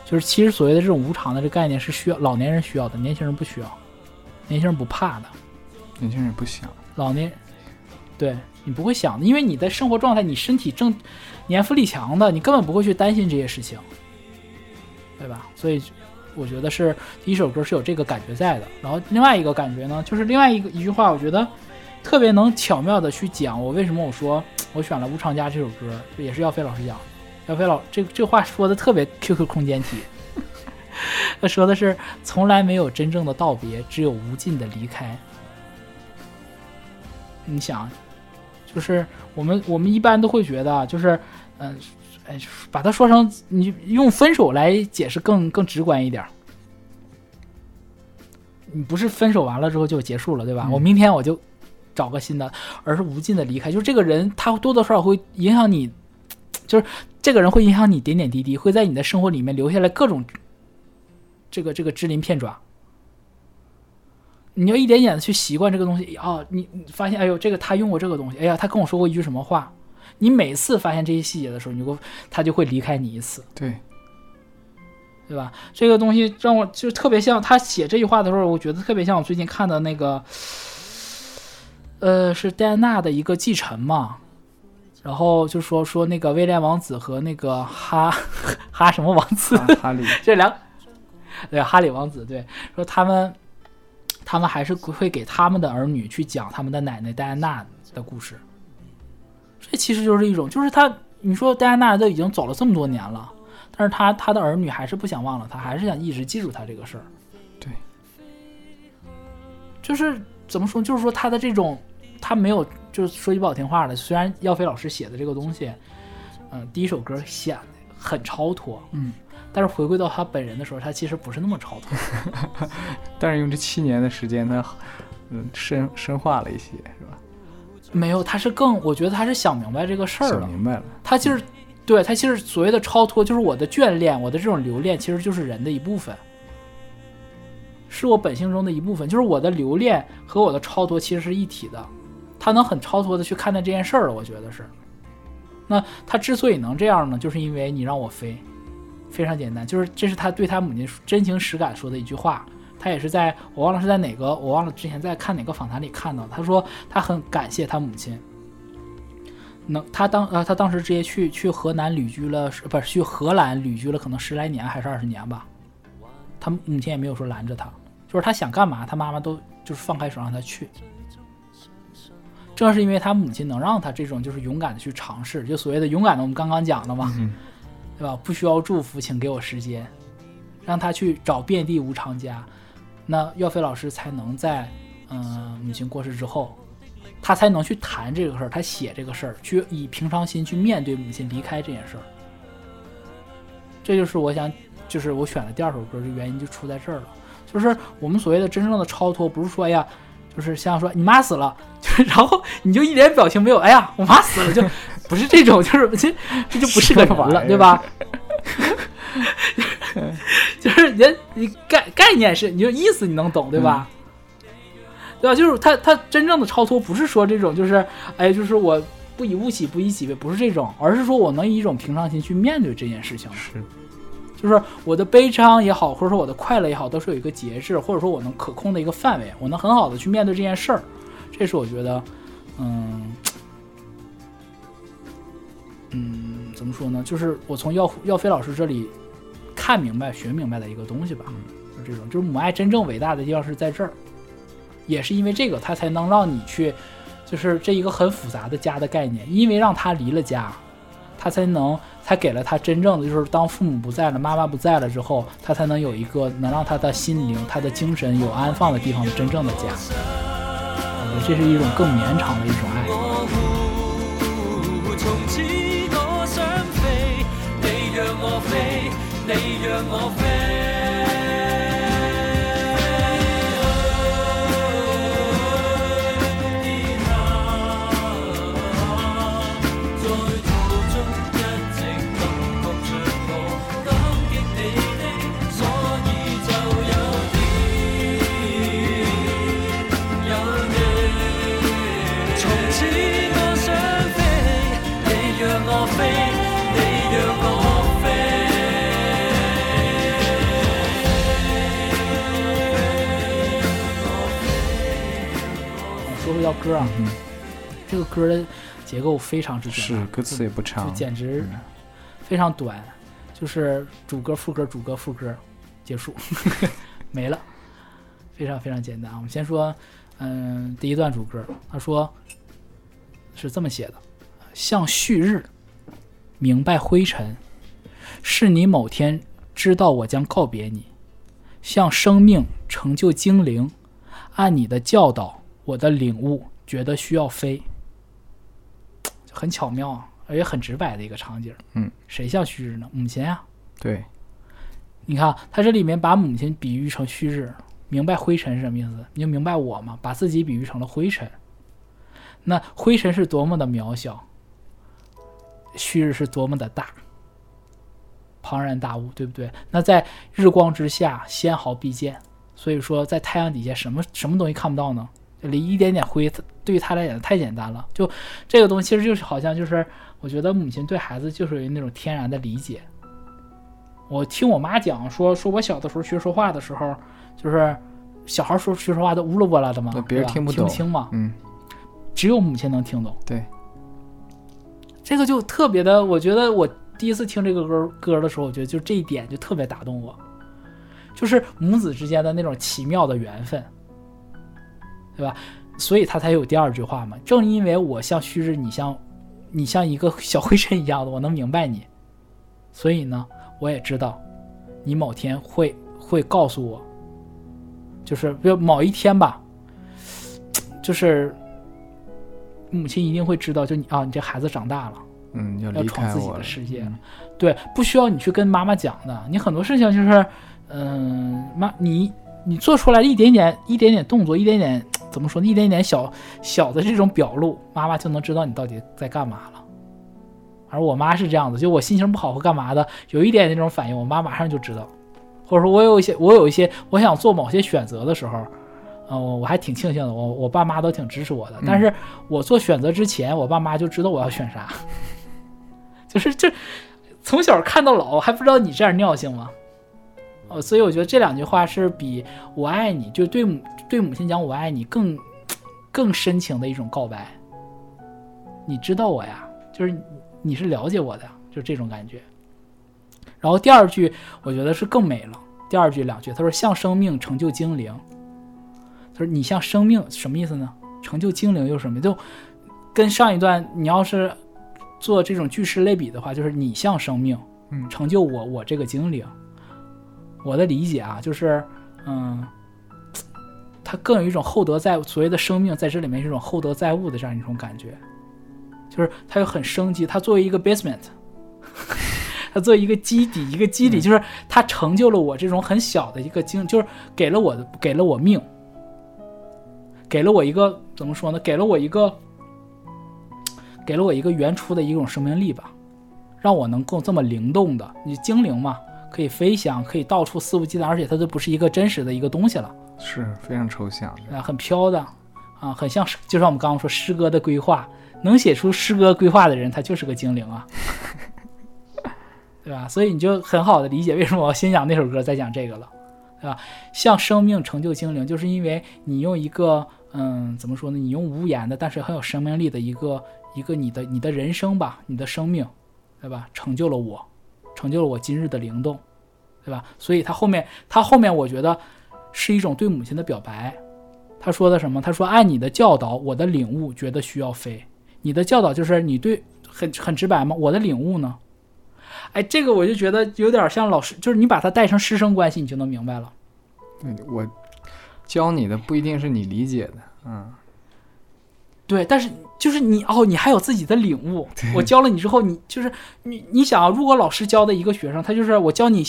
就是其实所谓的这种无常的这概念是需要老年人需要的，年轻人不需要，年轻人不怕的，年轻人不想。老年对你不会想的，因为你的生活状态，你身体正年富力强的，你根本不会去担心这些事情，对吧？所以我觉得是第一首歌是有这个感觉在的。然后另外一个感觉呢，就是另外一个一句话，我觉得特别能巧妙的去讲我为什么我说我选了《无常家》这首歌，也是耀飞老师讲的。耀飞老这 这话说的特别 QQ 空间体，他说的是从来没有真正的道别，只有无尽的离开。你想，就是我们我们一般都会觉得啊，就是嗯，哎，把它说成你用分手来解释更更直观一点儿。你不是分手完了之后就结束了，对吧？嗯我明天我就找个新的，而是无尽的离开。就是这个人，他多多少少会影响你，就是这个人会影响你点点滴滴，会在你的生活里面留下来各种这个这个支鳞片爪。你要一点点的去习惯这个东西哦，你你发现，哎呦，这个他用过这个东西，哎呀，他跟我说过一句什么话。你每次发现这些细节的时候，你就会他就会离开你一次，对，对吧？这个东西让我就特别像他写这句话的时候，我觉得特别像我最近看的那个，呃，是戴安娜的一个继承嘛。然后就说说那个威廉王子和那个哈哈什么王子，哈哈利，这两，对哈里王子，对，说他们，他们还是会给他们的儿女去讲他们的奶奶戴安娜的故事。这其实就是一种，就是他，你说戴安娜都已经走了这么多年了，但是他他的儿女还是不想忘了他，还是想一直记住他这个事儿。对，就是怎么说，就是说他的这种，他没有，就是说句不好听话的，虽然耀飞老师写的这个东西，嗯、第一首歌显得很超脱，嗯，但是回归到他本人的时候，他其实不是那么超脱。但是用这七年的时间，他嗯深深化了一些，是吧？没有，他是更，我觉得他是想明白这个事儿了。明白了，他其实，对他其实所谓的超脱，就是我的眷恋，我的这种留恋，其实就是人的一部分，是我本性中的一部分。就是我的留恋和我的超脱其实是一体的，他能很超脱的去看待这件事儿了，我觉得是。那他之所以能这样呢，就是因为你让我飞，非常简单，就是这是他对他母亲真情实感说的一句话。他也是在我忘了是在哪个，我忘了之前在看哪个访谈里看到，他说他很感谢他母亲，能他当呃他当时直接去去河南旅居了，不是去荷兰旅居了可能十来年还是二十年吧，他母亲也没有说拦着他，就是他想干嘛，他妈妈都就是放开手让他去。正是因为他母亲能让他这种就是勇敢的去尝试，就所谓的勇敢的，我们刚刚讲了嘛，对吧？不需要祝福，请给我时间，让他去找遍地无常家。那耀飞老师才能在嗯、母亲过世之后，他才能去谈这个事儿，他写这个事儿，去以平常心去面对母亲离开这件事儿。这就是我想，就是我选的第二首歌的原因就出在这儿了。就是我们所谓的真正的超脱，不是说哎呀，就是像说你妈死了，就 然后你就一点表情没有，哎呀我妈死了，就不是这种，就是这这就不是个人了，对吧？就是人你概概念是，你就意思你能懂，对吧？对吧？就是他他真正的超脱，不是说这种，就是哎，就是我不以物喜，不以己悲，不是这种，而是说我能以一种平常心去面对这件事情。是，就是我的悲伤也好，或者说我的快乐也好，都是有一个节制，或者说我能可控的一个范围，我能很好的去面对这件事儿。这是我觉得，嗯嗯，怎么说呢？就是我从耀耀飞老师这里看明白、学明白的一个东西吧。就这种，就是母爱真正伟大的地方是在这儿，也是因为这个，他才能让你去，就是这一个很复杂的家的概念，因为让他离了家，他才能，才给了他真正的，就是当父母不在了，妈妈不在了之后，他才能有一个能让他的心灵、他的精神有安放的地方的真正的家。我觉得这是一种更绵长的一种爱。你歌啊，嗯这个歌的结构非常之简单，是歌词也不长。就，简直嗯。非常短，就是主歌、副歌、主歌、副歌，结束，没了，非常非常简单。我们先说，嗯，第一段主歌，他说是这么写的：像旭日，明白灰尘，是你某天知道我将告别你；像生命成就精灵，按你的教导，我的领悟觉得需要飞。很巧妙啊，而且很直白的一个场景。嗯，谁像旭日呢？母亲啊！对，你看，他这里面把母亲比喻成旭日，明白灰尘是什么意思？你就明白我嘛，把自己比喻成了灰尘。那灰尘是多么的渺小，旭日是多么的大，庞然大物，对不对？那在日光之下，纤毫毕见。所以说，在太阳底下，什么什么东西看不到呢？离一点点灰，对于他来讲太简单了。就这个东西，其实就是好像就是，我觉得母亲对孩子就是有那种天然的理解。我听我妈讲说，说我小的时候学说话的时候，就是小孩说学说话都乌噜巴啦的嘛，别人听不懂听不懂清嘛，嗯，只有母亲能听懂。对，这个就特别的，我觉得我第一次听这个歌歌的时候，我觉得就这一点就特别打动我，就是母子之间的那种奇妙的缘分，对吧？所以他才有第二句话嘛。正因为我像旭日，你像你像一个小灰尘一样的，我能明白你，所以呢，我也知道你某天会会告诉我，就是比如某一天吧，就是母亲一定会知道，就你啊，你这孩子长大了。嗯，要闯自己的世界嗯对，不需要你去跟妈妈讲的，你很多事情就是，嗯，妈，你你做出来一点点一点点动作，一点点怎么说呢，一点点小小的这种表露，妈妈就能知道你到底在干嘛了。而我妈是这样子，就我心情不好或干嘛的，有一点那种反应，我妈马上就知道。或者说我有一些我有一些我想做某些选择的时候，嗯、我我还挺庆幸的，我我爸妈都挺支持我的。但是我做选择之前，我爸妈就知道我要选啥。就是这从小看到老，还不知道你这样尿性吗？呃，所以我觉得这两句话是比我爱你，就对母对母亲讲我爱你更更深情的一种告白。你知道我呀，就是你你是了解我的，就这种感觉。然后第二句我觉得是更美了，第二句两句，他说像生命成就精灵。他说你像生命什么意思呢？成就精灵又是什么？就跟上一段你要是做这种句式类比的话，就是你像生命，嗯成就我我这个精灵。我的理解啊，就是嗯，它更有一种厚德载所谓的生命在这里面是一种厚德载物的这样一种感觉，就是它又很生机。它作为一个 basement，它作为一个基底，一个基底就是它成就了我这种很小的一个经，就是给了我的给了我命，给了我一个怎么说呢？给了我一个给了我一个原初的一种生命力吧，让我能够这么灵动的。你精灵嘛，可以飞翔，可以到处肆无忌惮，而且它都不是一个真实的一个东西了。是非常抽象的。啊，很飘的，啊，很像诗，就像我们刚刚说诗歌的规划，能写出诗歌规划的人，他就是个精灵啊，对吧？所以你就很好的理解为什么我要先讲那首歌，再讲这个了，对吧？像生命成就精灵，就是因为你用一个，嗯，怎么说呢？你用无言的，但是很有生命力的一个一个你的你的人生吧，你的生命，对吧？成就了我，成就了我今日的灵动，对吧？所以他后面，他后面，我觉得。是一种对母亲的表白，他说的什么？他说：“按你的教导，我的领悟觉得需要飞。你的教导就是你对很很直白吗？我的领悟呢？哎，这个我就觉得有点像老师，就是你把它带成师生关系，你就能明白了。嗯，我教你的不一定是你理解的，嗯，对，但是就是你哦，你还有自己的领悟。我教了你之后，你就是你你想啊，如果老师教的一个学生，他就是我教你。”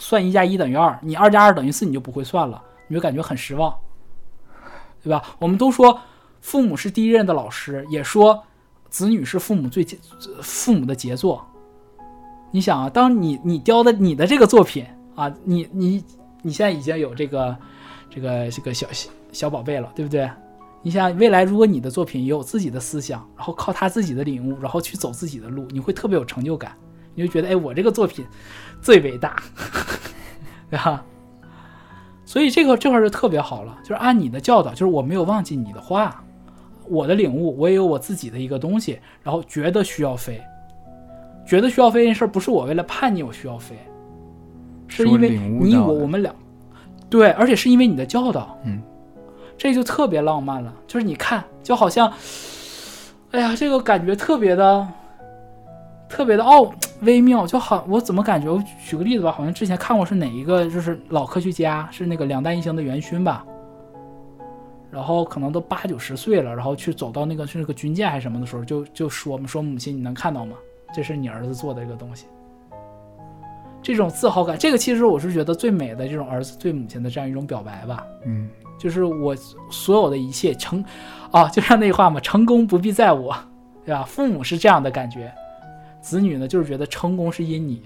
算一加一等于二，你二加二等于四，你就不会算了，你就感觉很失望，对吧？我们都说父母是第一任的老师，也说子女是父母最父母的杰作。你想啊，当你你雕的你的这个作品啊，你你你现在已经有这个这个这个小小小宝贝了，对不对？你想未来如果你的作品也有自己的思想，然后靠他自己的领悟，然后去走自己的路，你会特别有成就感。你就觉得，哎，我这个作品最伟大，对吧？所以这个这块就特别好了，就是按你的教导，就是我没有忘记你的话，我的领悟，我也有我自己的一个东西，然后觉得需要飞，觉得需要飞这事儿不是我为了叛逆我需要飞，是因为你我我们俩，对，而且是因为你的教导，嗯，这就特别浪漫了，就是你看，就好像，哎呀，这个感觉特别的。特别的奥微妙，就好，我怎么感觉？我举个例子吧，好像之前看过是哪一个，就是老科学家，是那个两弹一星的元勋吧。然后可能都八九十岁了，然后去走到那个是那个军舰还是什么的时候，就就说嘛，说母亲，你能看到吗？这是你儿子做的这个东西。这种自豪感，这个其实我是觉得最美的这种儿子对母亲的这样一种表白吧。嗯，就是我所有的一切成，啊，就像那句话嘛，成功不必在我，对吧？父母是这样的感觉。子女呢，就是觉得成功是因你，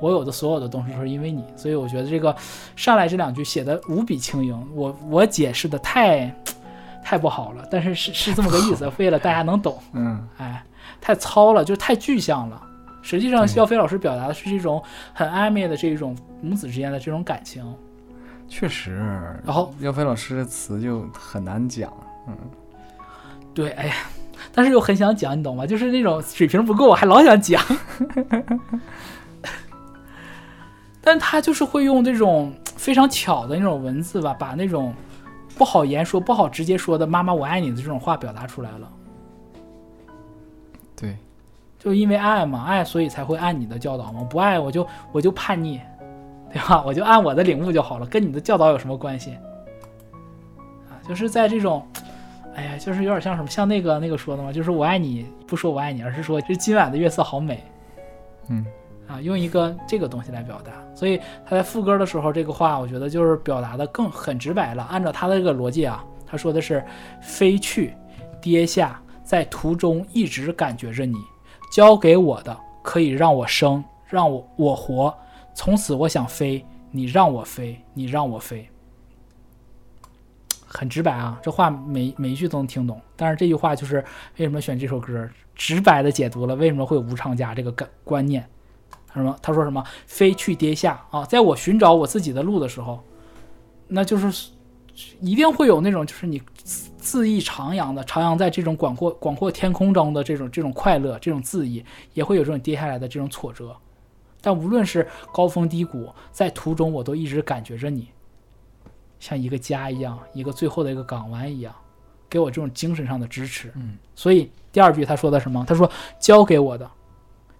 我有的所有的东西都是因为你，所以我觉得这个上来这两句写的无比轻盈，我我解释的太太不好了，但是是是这么个意思，为了大家能懂，嗯，哎，太糙了，就是太具象了。实际上，肖飞老师表达的是这种很暧昧的这种母子之间的这种感情，确实。然后，肖飞老师的词就很难讲，嗯，对，哎呀。但是又很想讲，你懂吗？就是那种水平不够，还老想讲。但他就是会用这种非常巧的那种文字吧，把那种不好言说、不好直接说的“妈妈我爱你”的这种话表达出来了。对，就因为爱嘛，爱所以才会按你的教导嘛。不爱我就我就叛逆，对吧？我就按我的领悟就好了，跟你的教导有什么关系？啊，就是在这种。哎呀，就是有点像什么，像那个那个说的嘛，就是我爱你，不说我爱你，而是说，这今晚的月色好美，嗯，啊，用一个这个东西来表达。所以他在副歌的时候，这个话我觉得就是表达的更很直白了。按照他的这个逻辑啊，他说的是飞去，跌下，在途中一直感觉着你，交给我的可以让我生，让我我活，从此我想飞，你让我飞，你让我飞。很直白啊，这话每每一句都能听懂。但是这句话就是为什么选这首歌，直白的解读了为什么会有无常家这个概观念。他什么？他说什么？飞去跌下啊！在我寻找我自己的路的时候，那就是一定会有那种就是你恣意徜徉的徜徉在这种广阔广阔天空中的这种这种快乐，这种恣意，也会有这种跌下来的这种挫折。但无论是高峰低谷，在途中我都一直感觉着你。像一个家一样，一个最后的一个港湾一样，给我这种精神上的支持。嗯，所以第二句他说的什么？他说：“教给我的，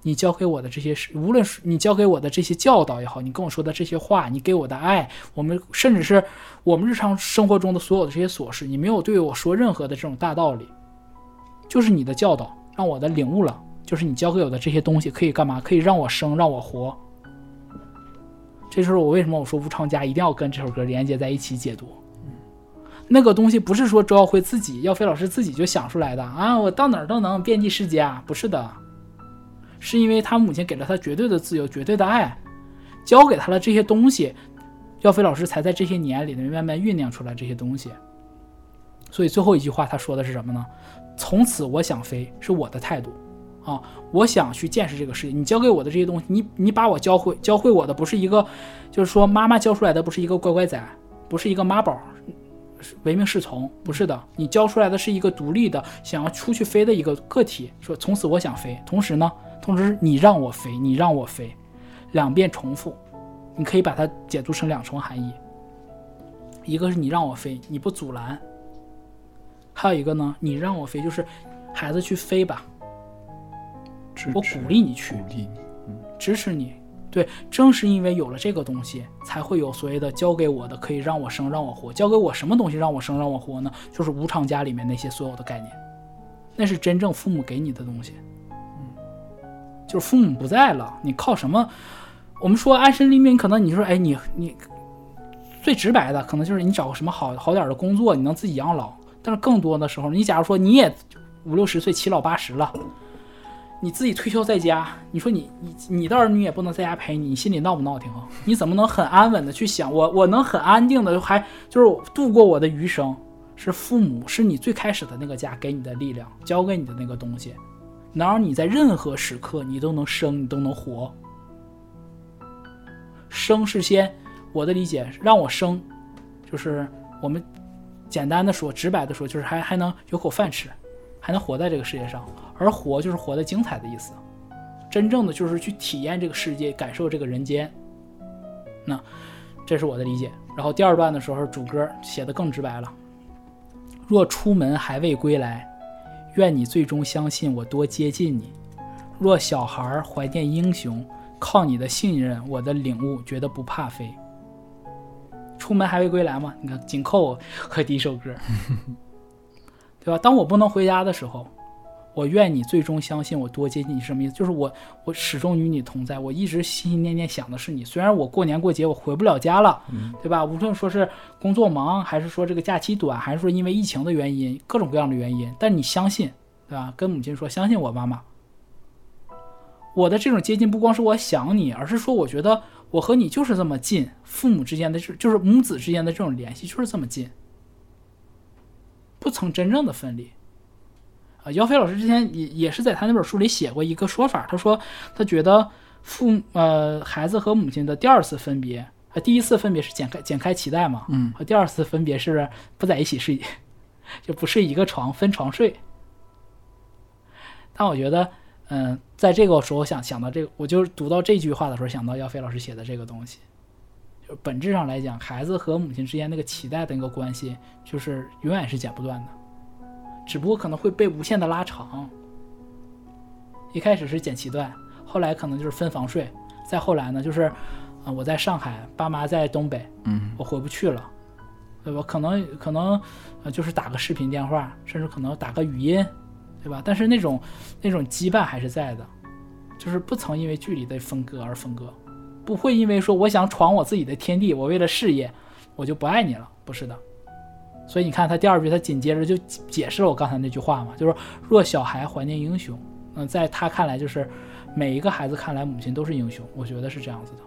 你教给我的这些事，无论是你教给我的这些教导也好，你跟我说的这些话，你给我的爱，我们甚至是我们日常生活中的所有的这些琐事，你没有对我说任何的这种大道理，就是你的教导让我的领悟了，就是你教给我的这些东西可以干嘛？可以让我生，让我活。这就是我为什么我说无常家一定要跟这首歌连接在一起解读。那个东西不是说周耀辉自己耀飞老师自己就想出来的啊，我到哪儿都能遍地是家，不是的，是因为他母亲给了他绝对的自由、绝对的爱，教给他了这些东西，耀飞老师才在这些年里面慢慢酝酿出来这些东西。所以最后一句话他说的是什么呢？从此我想飞是我的态度啊，我想去见识这个世界。你教给我的这些东西，你你把我教会教会我的不是一个，就是说妈妈教出来的不是一个乖乖仔，不是一个妈宝。唯命是从不是的，你教出来的是一个独立的想要出去飞的一个个体。说从此我想飞，同时呢，同时你让我飞，你让我飞，两遍重复，你可以把它解读成两重含义。一个是你让我飞，你不阻拦；还有一个呢，你让我飞，就是孩子去飞吧，我鼓励你去鼓，励你，支持你。对，正是因为有了这个东西，才会有所谓的教给我的可以让我生让我活。教给我什么东西让我生让我活呢？就是无常家里面那些所有的概念，那是真正父母给你的东西。嗯，就是父母不在了，你靠什么？我们说安身立命，可能你说，哎，你你最直白的，可能就是你找个什么好好点儿的工作，你能自己养老。但是更多的时候，你假如说你也五六十岁、七老八十了。你自己退休在家，你说你你你的儿女也不能在家陪你，你心里闹不闹挺啊？你怎么能很安稳的去想我我能很安定的还就是度过我的余生？是父母是你最开始的那个家给你的力量，教给你的那个东西，能让你在任何时刻你都能生，你都能活。生是先，我的理解让我生，就是我们简单的说，直白的说，就是还还能有口饭吃，还能活在这个世界上。而活就是活得精彩的意思，真正的就是去体验这个世界，感受这个人间。那这是我的理解。然后第二段的时候，主歌写的更直白了：若出门还未归来，愿你最终相信我多接近你。若小孩怀念英雄，靠你的信任，我的领悟，觉得不怕飞。出门还未归来嘛？你看紧扣 和第一首歌，对吧？当我不能回家的时候。我愿你最终相信我多接近你，什么意思？就是我我始终与你同在，我一直心心念念想的是你。虽然我过年过节我回不了家了，对吧？无论说是工作忙，还是说这个假期短，还是说因为疫情的原因，各种各样的原因，但你相信，对吧？跟母亲说，相信我妈妈。我的这种接近不光是我想你，而是说我觉得我和你就是这么近，父母之间的就就是母子之间的这种联系就是这么近，不曾真正的分离。啊，姚飞老师之前也也是在他那本书里写过一个说法，他说他觉得父呃孩子和母亲的第二次分别，呃第一次分别是剪开剪开脐带嘛，嗯，和第二次分别是不在一起睡，就不睡一个床，分床睡。但我觉得，嗯，在这个时候想想到这个，我就读到这句话的时候，想到姚飞老师写的这个东西，就本质上来讲，孩子和母亲之间那个脐带的那个关系，就是永远是剪不断的。只不过可能会被无限的拉长。一开始是剪脐带，后来可能就是分房睡，再后来呢，就是，啊，我在上海，爸妈在东北，嗯，我回不去了，对吧？可能可能，呃，就是打个视频电话，甚至可能打个语音，对吧？但是那种那种羁绊还是在的，就是不曾因为距离的分割而分割，不会因为说我想闯我自己的天地，我为了事业，我就不爱你了，不是的。所以你看，他第二句，他紧接着就解释了我刚才那句话嘛，就是若小孩怀念英雄，嗯，在他看来，就是每一个孩子看来，母亲都是英雄，我觉得是这样子的。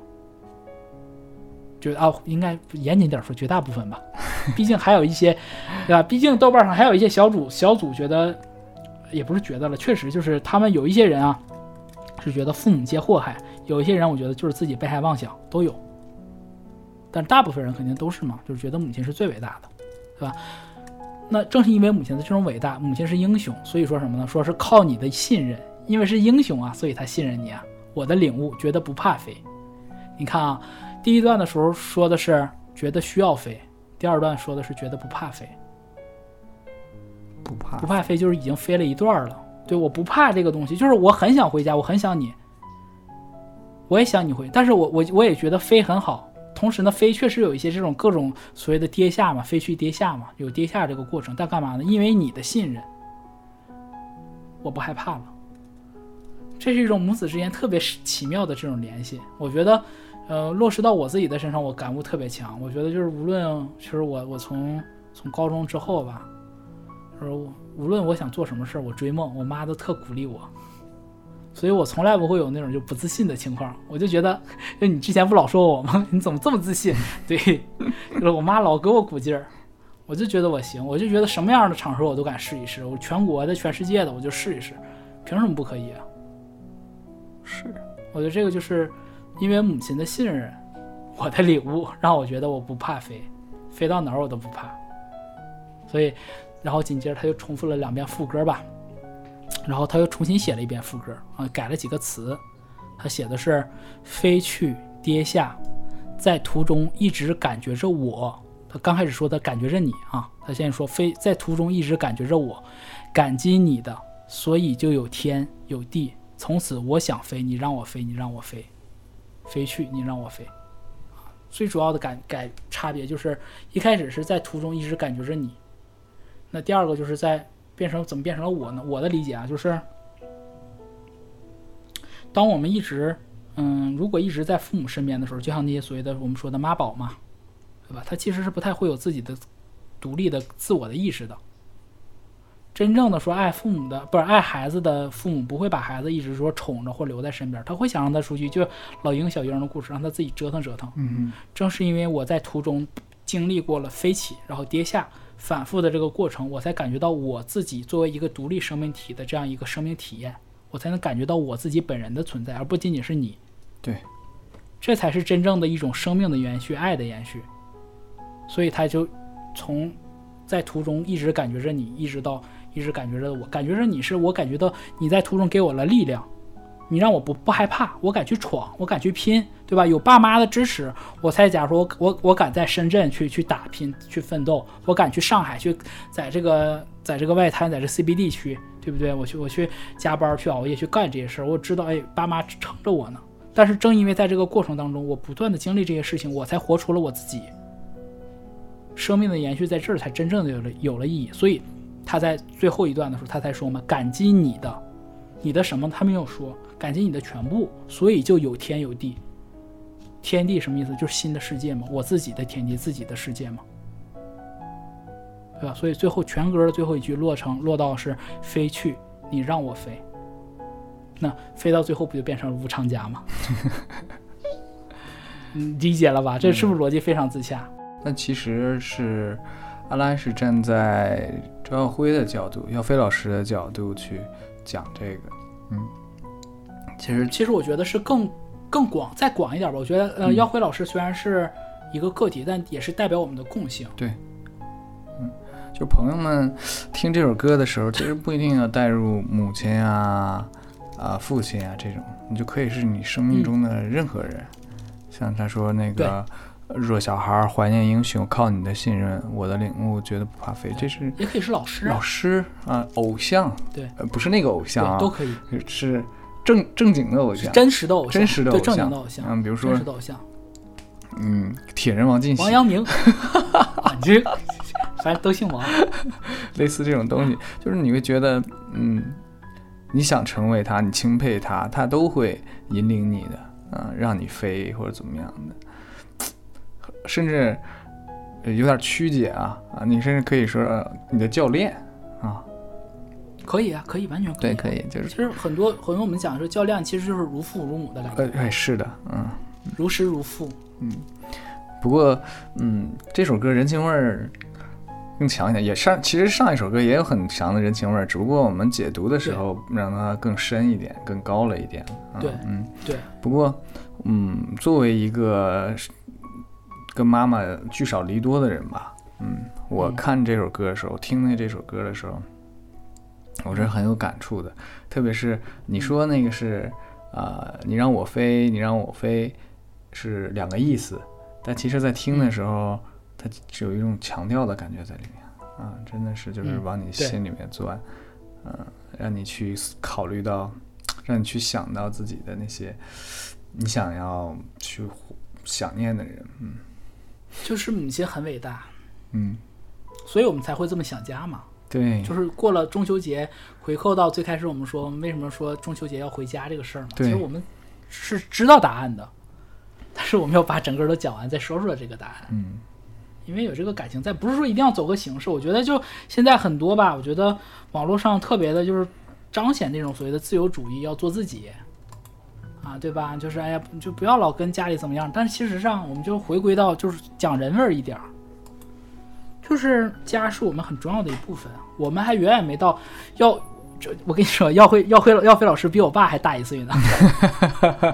就啊，应该严谨点说，绝大部分吧，毕竟还有一些，对吧？毕竟豆瓣上还有一些小组小组觉得，也不是觉得了，确实就是他们有一些人啊，是觉得父母皆祸害，有一些人我觉得就是自己被害妄想都有，但大部分人肯定都是嘛，就是觉得母亲是最伟大的。对吧？那正是因为母亲的这种伟大，母亲是英雄，所以说什么呢？说是靠你的信任，因为是英雄啊，所以他信任你啊。我的领悟，觉得不怕飞。你看啊，第一段的时候说的是觉得需要飞，第二段说的是觉得不怕飞。不怕不怕飞就是已经飞了一段了。对，我不怕这个东西，就是我很想回家，我很想你，我也想你回，但是我我我也觉得飞很好。同时呢，飞确实有一些这种各种所谓的跌下嘛，飞去跌下嘛，有跌下这个过程。但干嘛呢？因为你的信任，我不害怕了。这是一种母子之间特别奇妙的这种联系。我觉得，呃，落实到我自己的身上，我感悟特别强。我觉得就是无论，其实我我从从高中之后吧，就是无论我想做什么事儿，我追梦，我妈都特鼓励我。所以我从来不会有那种就不自信的情况，我就觉得，就你之前不老说我吗？你怎么这么自信？对，就是我妈老给我鼓劲儿，我就觉得我行，我就觉得什么样的场合我都敢试一试，我全国的、全世界的我就试一试，凭什么不可以啊？是，我觉得这个就是因为母亲的信任，我的领悟让我觉得我不怕飞，飞到哪儿我都不怕。所以，然后紧接着他就重复了两遍副歌吧。然后他又重新写了一遍副歌啊，改了几个词。他写的是“飞去跌下，在途中一直感觉着我”。他刚开始说他感觉着你啊，他现在说飞在途中一直感觉着我，感激你的，所以就有天有地。从此我想飞，你让我飞，你让我飞，飞去你让我飞。最主要的改改差别就是一开始是在途中一直感觉着你，那第二个就是在。变成怎么变成了我呢？我的理解啊，就是当我们一直，嗯，如果一直在父母身边的时候，就像那些所谓的我们说的妈宝嘛，对吧？他其实是不太会有自己的独立的自我的意识的。真正的说爱父母的，不是爱孩子的父母，不会把孩子一直说宠着或留在身边，他会想让他出去，就老鹰小鹰的故事，让他自己折腾折腾。嗯正是因为我在途中经历过了飞起，然后跌下。反复的这个过程，我才感觉到我自己作为一个独立生命体的这样一个生命体验，我才能感觉到我自己本人的存在，而不仅仅是你。对，这才是真正的一种生命的延续，爱的延续。所以他就从在途中一直感觉着你，一直到一直感觉着我，感觉着你是我感觉到你在途中给我了力量。你让我不不害怕，我敢去闯，我敢去拼，对吧？有爸妈的支持，我才假如说我我我敢在深圳去去打拼去奋斗，我敢去上海去，在这个在这个外滩，在这 CBD 区，对不对？我去我去加班去熬夜去干这些事儿，我知道哎，爸妈撑着我呢。但是正因为在这个过程当中，我不断的经历这些事情，我才活出了我自己。生命的延续在这儿才真正的有了有了意义。所以他在最后一段的时候，他才说嘛，感激你的，你的什么？他没有说。感激你的全部，所以就有天有地。天地什么意思？就是新的世界嘛，我自己的天地，自己的世界嘛，对吧？所以最后全歌的最后一句落成落到是飞去，你让我飞。那飞到最后不就变成了无常家吗？你 理解了吧？这是不是逻辑非常自洽？那其实是阿拉是站在周耀辉的角度，耀飞老师的角度去讲这个，嗯。其实，其实我觉得是更更广，再广一点吧。我觉得，呃，耀辉老师虽然是一个个体，但也是代表我们的共性。对，嗯，就朋友们听这首歌的时候，其实不一定要带入母亲啊、啊父亲啊这种，你就可以是你生命中的任何人。像他说那个弱小孩怀念英雄，靠你的信任，我的领悟，觉得不怕飞。这是也可以是老师，老师啊，偶像，对，呃，不是那个偶像啊，都可以是。正正经的偶像，真实的偶像，真实的偶像，嗯，比如说真实的偶像，嗯，铁人王进喜，王阳明，这反正都姓王，类似这种东西，就是你会觉得，嗯，你想成为他，你钦佩他，他都会引领你的，啊，让你飞或者怎么样的，甚至有点曲解啊啊，你甚至可以说你的教练啊。可以啊，可以，完全可以。对，可以，就是。其实很多很多我们讲说教练其实就是如父如母的感觉。哎，是的，嗯。如师如父。嗯。不过，嗯，这首歌人情味儿更强一点。也上，其实上一首歌也有很强的人情味儿，只不过我们解读的时候让它更深一点，更高了一点。对，嗯，对。不过，嗯，作为一个跟妈妈聚少离多的人吧，嗯，我看这首歌的时候，听那这首歌的时候。我是很有感触的，特别是你说那个是，呃，你让我飞，你让我飞，是两个意思，但其实，在听的时候，它是有一种强调的感觉在里面，啊，真的是就是往你心里面钻，嗯，让你去考虑到，让你去想到自己的那些你想要去想念的人，嗯。就是母亲很伟大，嗯，所以我们才会这么想家嘛。对，就是过了中秋节，回扣到最开始我们说为什么说中秋节要回家这个事儿嘛，其对实我们是知道答案的，但是我们要把整个都讲完再说出来这个答案。嗯因为有这个感情在，不是说一定要走个形式。我觉得就现在很多吧，我觉得网络上特别的就是彰显那种所谓的自由主义，要做自己啊，对吧？就是哎呀，就不要老跟家里怎么样。但是其实上，我们就回归到就是讲人味儿一点儿，就是家是我们很重要的一部分。我们还远远没到要。就我跟你说，耀辉耀辉耀飞老师比我爸还大一岁呢。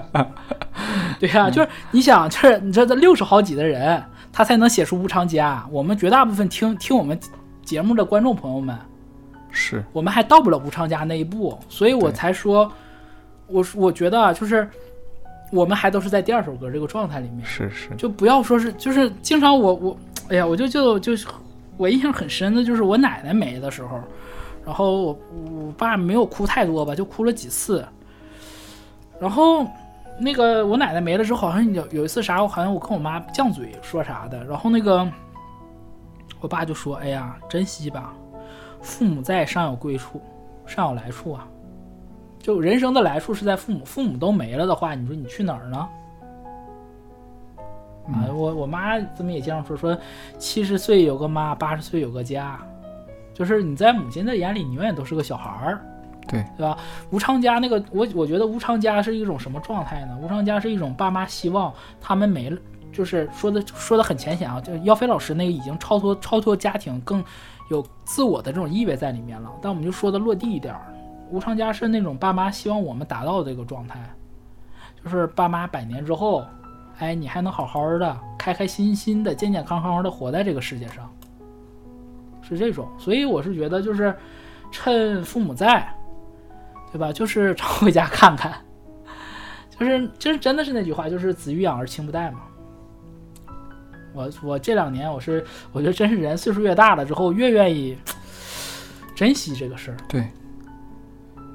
对呀、就是你想，就是你这这六十好几的人，他才能写出《无常家》。我们绝大部分听听我们节目的观众朋友们，是，我们还到不了无常家那一步，所以我才说，我我觉得啊，就是我们还都是在第二首歌这个状态里面，是是，就不要说是就是经常我我哎呀，我就就就是我印象很深的就是我奶奶没的时候，然后我我爸没有哭太多吧，就哭了几次，然后那个我奶奶没了之后，好像有有一次啥，我好像我跟我妈犟嘴说啥的，然后那个我爸就说：“哎呀，珍惜吧，父母在，尚有归处，尚有来处啊。就人生的来处是在父母，父母都没了的话，你说你去哪儿呢？”啊，我我妈这么也经常说说，七十岁有个妈，八十岁有个家，就是你在母亲的眼里，你永远都是个小孩儿。对对吧？无常家那个，我我觉得无常家是一种什么状态呢？无常家是一种爸妈希望他们没了，就是说的说的很浅显啊，就是耀飞老师那个已经超脱超脱家庭，更有自我的这种意味在里面了。但我们就说的落地一点儿，无常家是那种爸妈希望我们达到的这个状态，就是爸妈百年之后，哎，你还能好好的、开开心心的、健健康康的活在这个世界上，是这种。所以我是觉得，就是趁父母在。对吧？就是常回家看看，就是就是真的是那句话，就是子欲养而亲不待嘛。我我这两年我是我觉得真是人岁数越大了之后越愿意珍惜这个事儿，对，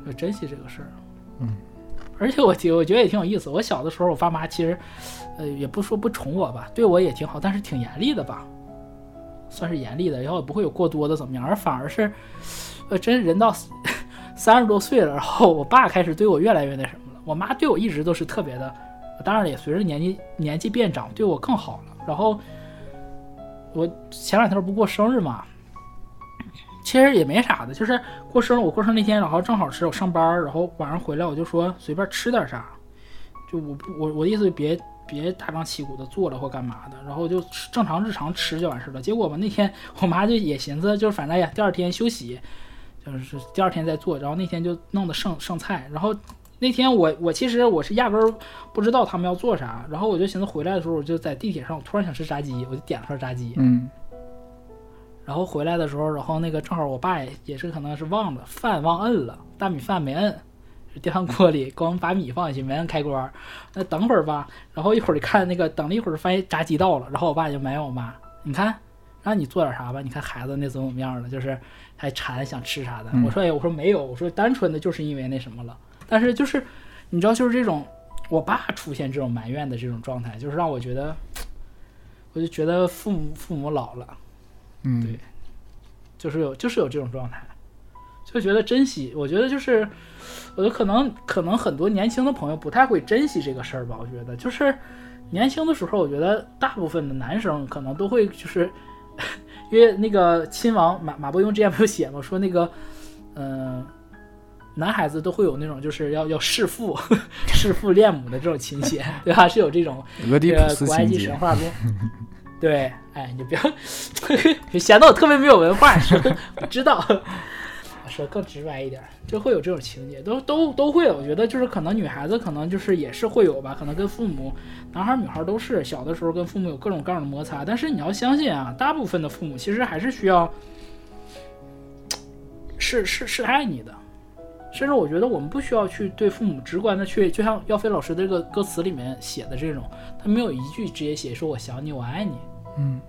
要珍惜这个事儿。嗯，而且我觉我觉得也挺有意思。我小的时候，我爸妈其实呃也不说不宠我吧，对我也挺好，但是挺严厉的吧，算是严厉的，然后也不会有过多的怎么样，而反而是呃真人到。三十多岁了，然后我爸开始对我越来越那什么了。我妈对我一直都是特别的，当然也随着年纪年纪变长，对我更好了。然后我前两天不过生日嘛，其实也没啥的，就是过生日。我过生日那天，然后正好是我上班，然后晚上回来我就说随便吃点啥，就我我我的意思别别大张旗鼓的做了或干嘛的，然后就正常日常吃就完事了。结果吧那天 我妈就也寻思，就是反正呀第二天休息。就是第二天再做，然后那天就弄的剩剩菜，然后那天我我其实我是压根儿不知道他们要做啥，然后我就寻思回来的时候我就在地铁上，我突然想吃炸鸡，我就点了份炸鸡，嗯然后回来的时候，然后那个正好我爸也也是可能是忘了饭忘摁了，大米饭没摁，电饭锅里光把米放进去没按开关，那等会儿吧，然后一会儿看那个等了一会儿发现炸鸡到了，然后我爸就埋怨我妈，你看让你做点啥吧，你看孩子那怎么怎么样了，就是。还馋想吃啥的，嗯。我说哎，我说没有，我说单纯的就是因为那什么了。但是就是你知道，就是这种我爸出现这种埋怨的这种状态，就是让我觉得，我就觉得父母父母老了，嗯，对就是有就是有这种状态，就觉得珍惜。我觉得就是，我觉得可能可能很多年轻的朋友不太会珍惜这个事儿吧。我觉得就是年轻的时候，我觉得大部分的男生可能都会就是。因为那个亲王马马伯庸之前不是写吗？说那个，嗯、呃，男孩子都会有那种就是要要弑父、弑父恋母的这种情节，对吧？是有这种 俄狄浦斯古埃及神，话中。对，哎，你不要显得我特别没有文化，说我知道，说更直白一点，就会有这种情节，都都都会有。我觉得就是可能女孩子可能就是也是会有吧，可能跟父母。男孩女孩都是小的时候跟父母有各种各样的摩擦，但是你要相信啊，大部分的父母其实还是需要，是是是爱你的，甚至我觉得我们不需要去对父母直观的去，就像耀飞老师的这个歌词里面写的这种，他没有一句直接写说我想你，我爱你，嗯，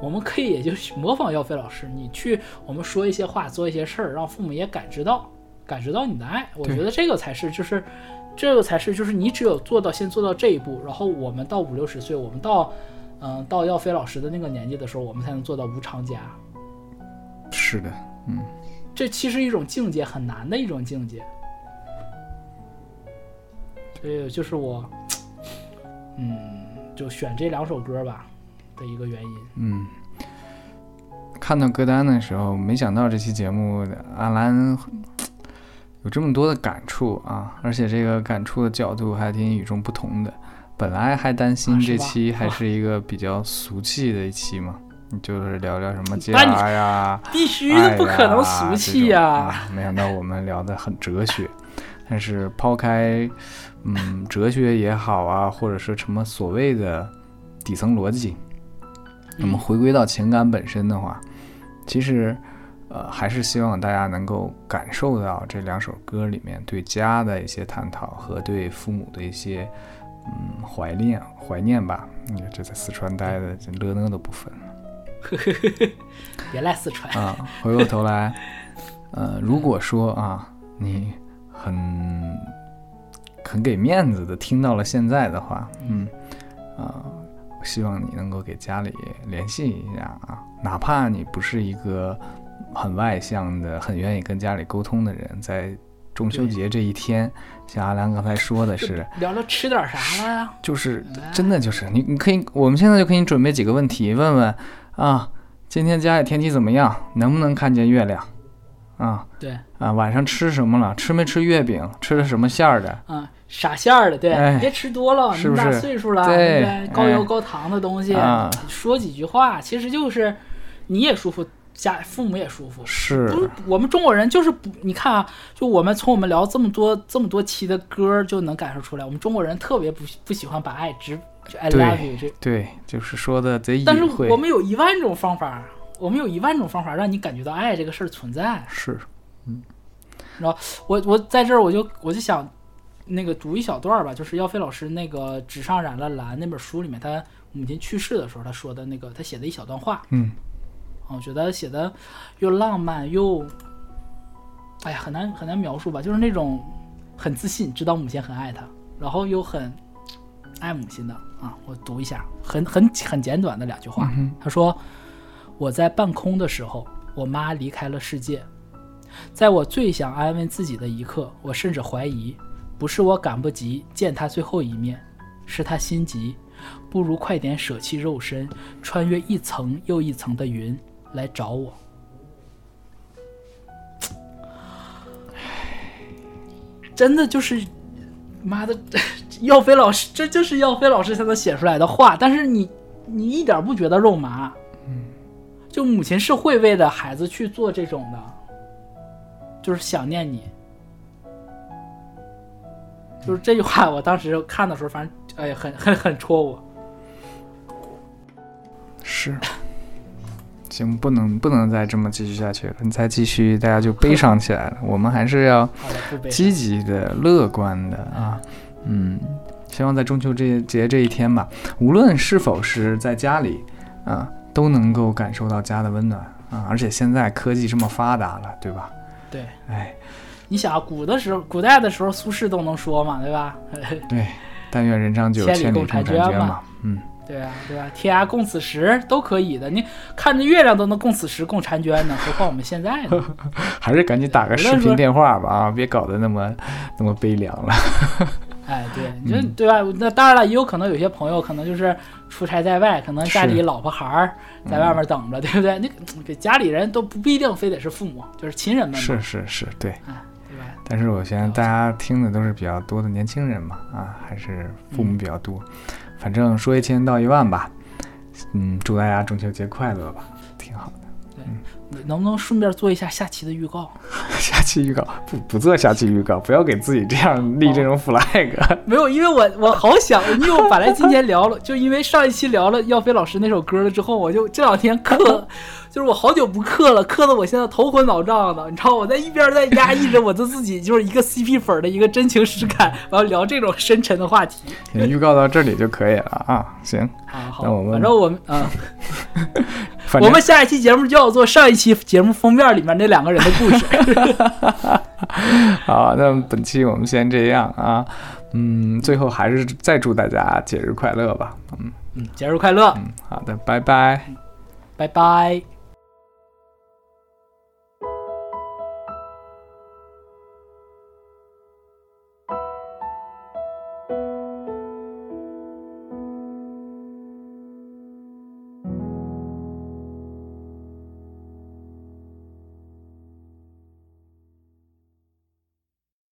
我们可以也就模仿耀飞老师，你去我们说一些话，做一些事儿，让父母也感知到感知到你的爱。我觉得这个才是就是。这个才是，就是你只有做到先做到这一步，然后我们到五六十岁，我们到，嗯、到耀飞老师的那个年纪的时候，我们才能做到无常家。是的，嗯，这其实一种境界，很难的一种境界。所以就是我，嗯，就选这两首歌吧的一个原因。嗯，看到歌单的时候，没想到这期节目阿兰 有这么多的感触啊，而且这个感触的角度还挺与众不同的。本来还担心这期还是一个比较俗气的一期嘛，就是聊聊什么那你家呀、必须的，不可能呀俗气啊没想到我们聊的很哲学，但是抛开嗯哲学也好啊，或者是什么所谓的底层逻辑，我们嗯回归到情感本身的话，其实呃还是希望大家能够感受到这两首歌里面对家的一些探讨和对父母的一些嗯怀念怀念吧。你看这在四川待的这乐呢的部分。别赖四川。啊，回过头来，呃，如果说啊，你很很给面子的听到了现在的话，嗯，啊，我希望你能够给家里联系一下啊，哪怕你不是一个很外向的、很愿意跟家里沟通的人，在中秋节这一天，像阿良刚才说的是，聊聊吃点啥了呀？就是真的就是你，你可以，我们现在就给你准备几个问题，问问啊，今天家里天气怎么样？能不能看见月亮？啊对，啊，晚上吃什么了？吃没吃月饼？吃的什么馅儿的？嗯，傻馅儿的，对，哎别吃多了，那么大岁数了，对对不对高油哎高糖的东西，啊说几句话，其实就是你也舒服，家父母也舒服。是不是我们中国人就是不，你看啊，就我们从我们聊这么多这么多期的歌就能感受出来，我们中国人特别不不喜欢把爱直就 I 对 love you 这，对，就是说的贼但是。我们有一万种方法，我们有一万种方法让你感觉到爱这个事儿存在。是嗯，然后我我在这儿我就我就想那个读一小段儿吧，就是耀飞老师那个《纸上染了蓝》那本书里面，他母亲去世的时候他说的那个他写的一小段话，嗯啊，我觉得写的又浪漫又，哎呀，很难很难描述吧，就是那种很自信，知道母亲很爱他，然后又很爱母亲的啊。我读一下，很很很简短的两句话。嗯他说：“我在半空的时候，我妈离开了世界。在我最想安慰自己的一刻，我甚至怀疑，不是我赶不及见他最后一面，是他心急，不如快点舍弃肉身，穿越一层又一层的云来找我。”真的就是，妈的，耀飞老师，这就是耀飞老师才能写出来的话。但是你，你一点不觉得肉麻？嗯就母亲是会为了孩子去做这种的，就是想念你。就是这句话，我当时看的时候，反正哎，很很很戳我。是。行，不能不能再这么继续下去了。你再继续，大家就悲伤起来了。我们还是要积极的、乐观的啊，嗯，希望在中秋这节这一天吧，无论是否是在家里啊，都能够感受到家的温暖啊。而且现在科技这么发达了，对吧？对，哎，你想啊，古的时候，古代的时候，苏轼都能说嘛，对吧？对，但愿人长久，千里共共婵婵娟嘛。嗯，对啊，对吧？天涯共此时都可以的，你看着月亮都能共此时共婵娟呢，何况我们现在呢？还是赶紧打个视频电话吧啊，别搞得那么 那么悲凉了。哎，对，你说对吧？那当然了，也有可能有些朋友可能就是出差在外，可能家里老婆孩儿在外面等着，对不对？那给家里人都不不一定非得是父母，就是亲人们，是是是，对。但是我现在大家听的都是比较多的年轻人嘛，啊，还是父母比较多。反正说一千道一万吧，嗯，祝大家中秋节快乐吧，挺好的。嗯能不能顺便做一下下期的预告？下期预告不不做下期预告，不要给自己这样立这种 flag。没有，因为我我好想，因为我本来今天聊了，就因为上一期聊了耀飞老师那首歌了之后，我就这两天刻，就是我好久不氪了，氪的我现在头昏脑胀的，你知道我在一边在压抑着我的自己，就是一个 CP 粉的一个真情实感，然后聊这种深沉的话题。你预告到这里就可以了啊，行，那我们反正我们啊。我们下一期节目就要做上一期节目封面里面那两个人的故事。好，那本期我们先这样啊，嗯，最后还是再祝大家节日快乐吧，嗯嗯，节日快乐，嗯，好的，拜拜，拜拜。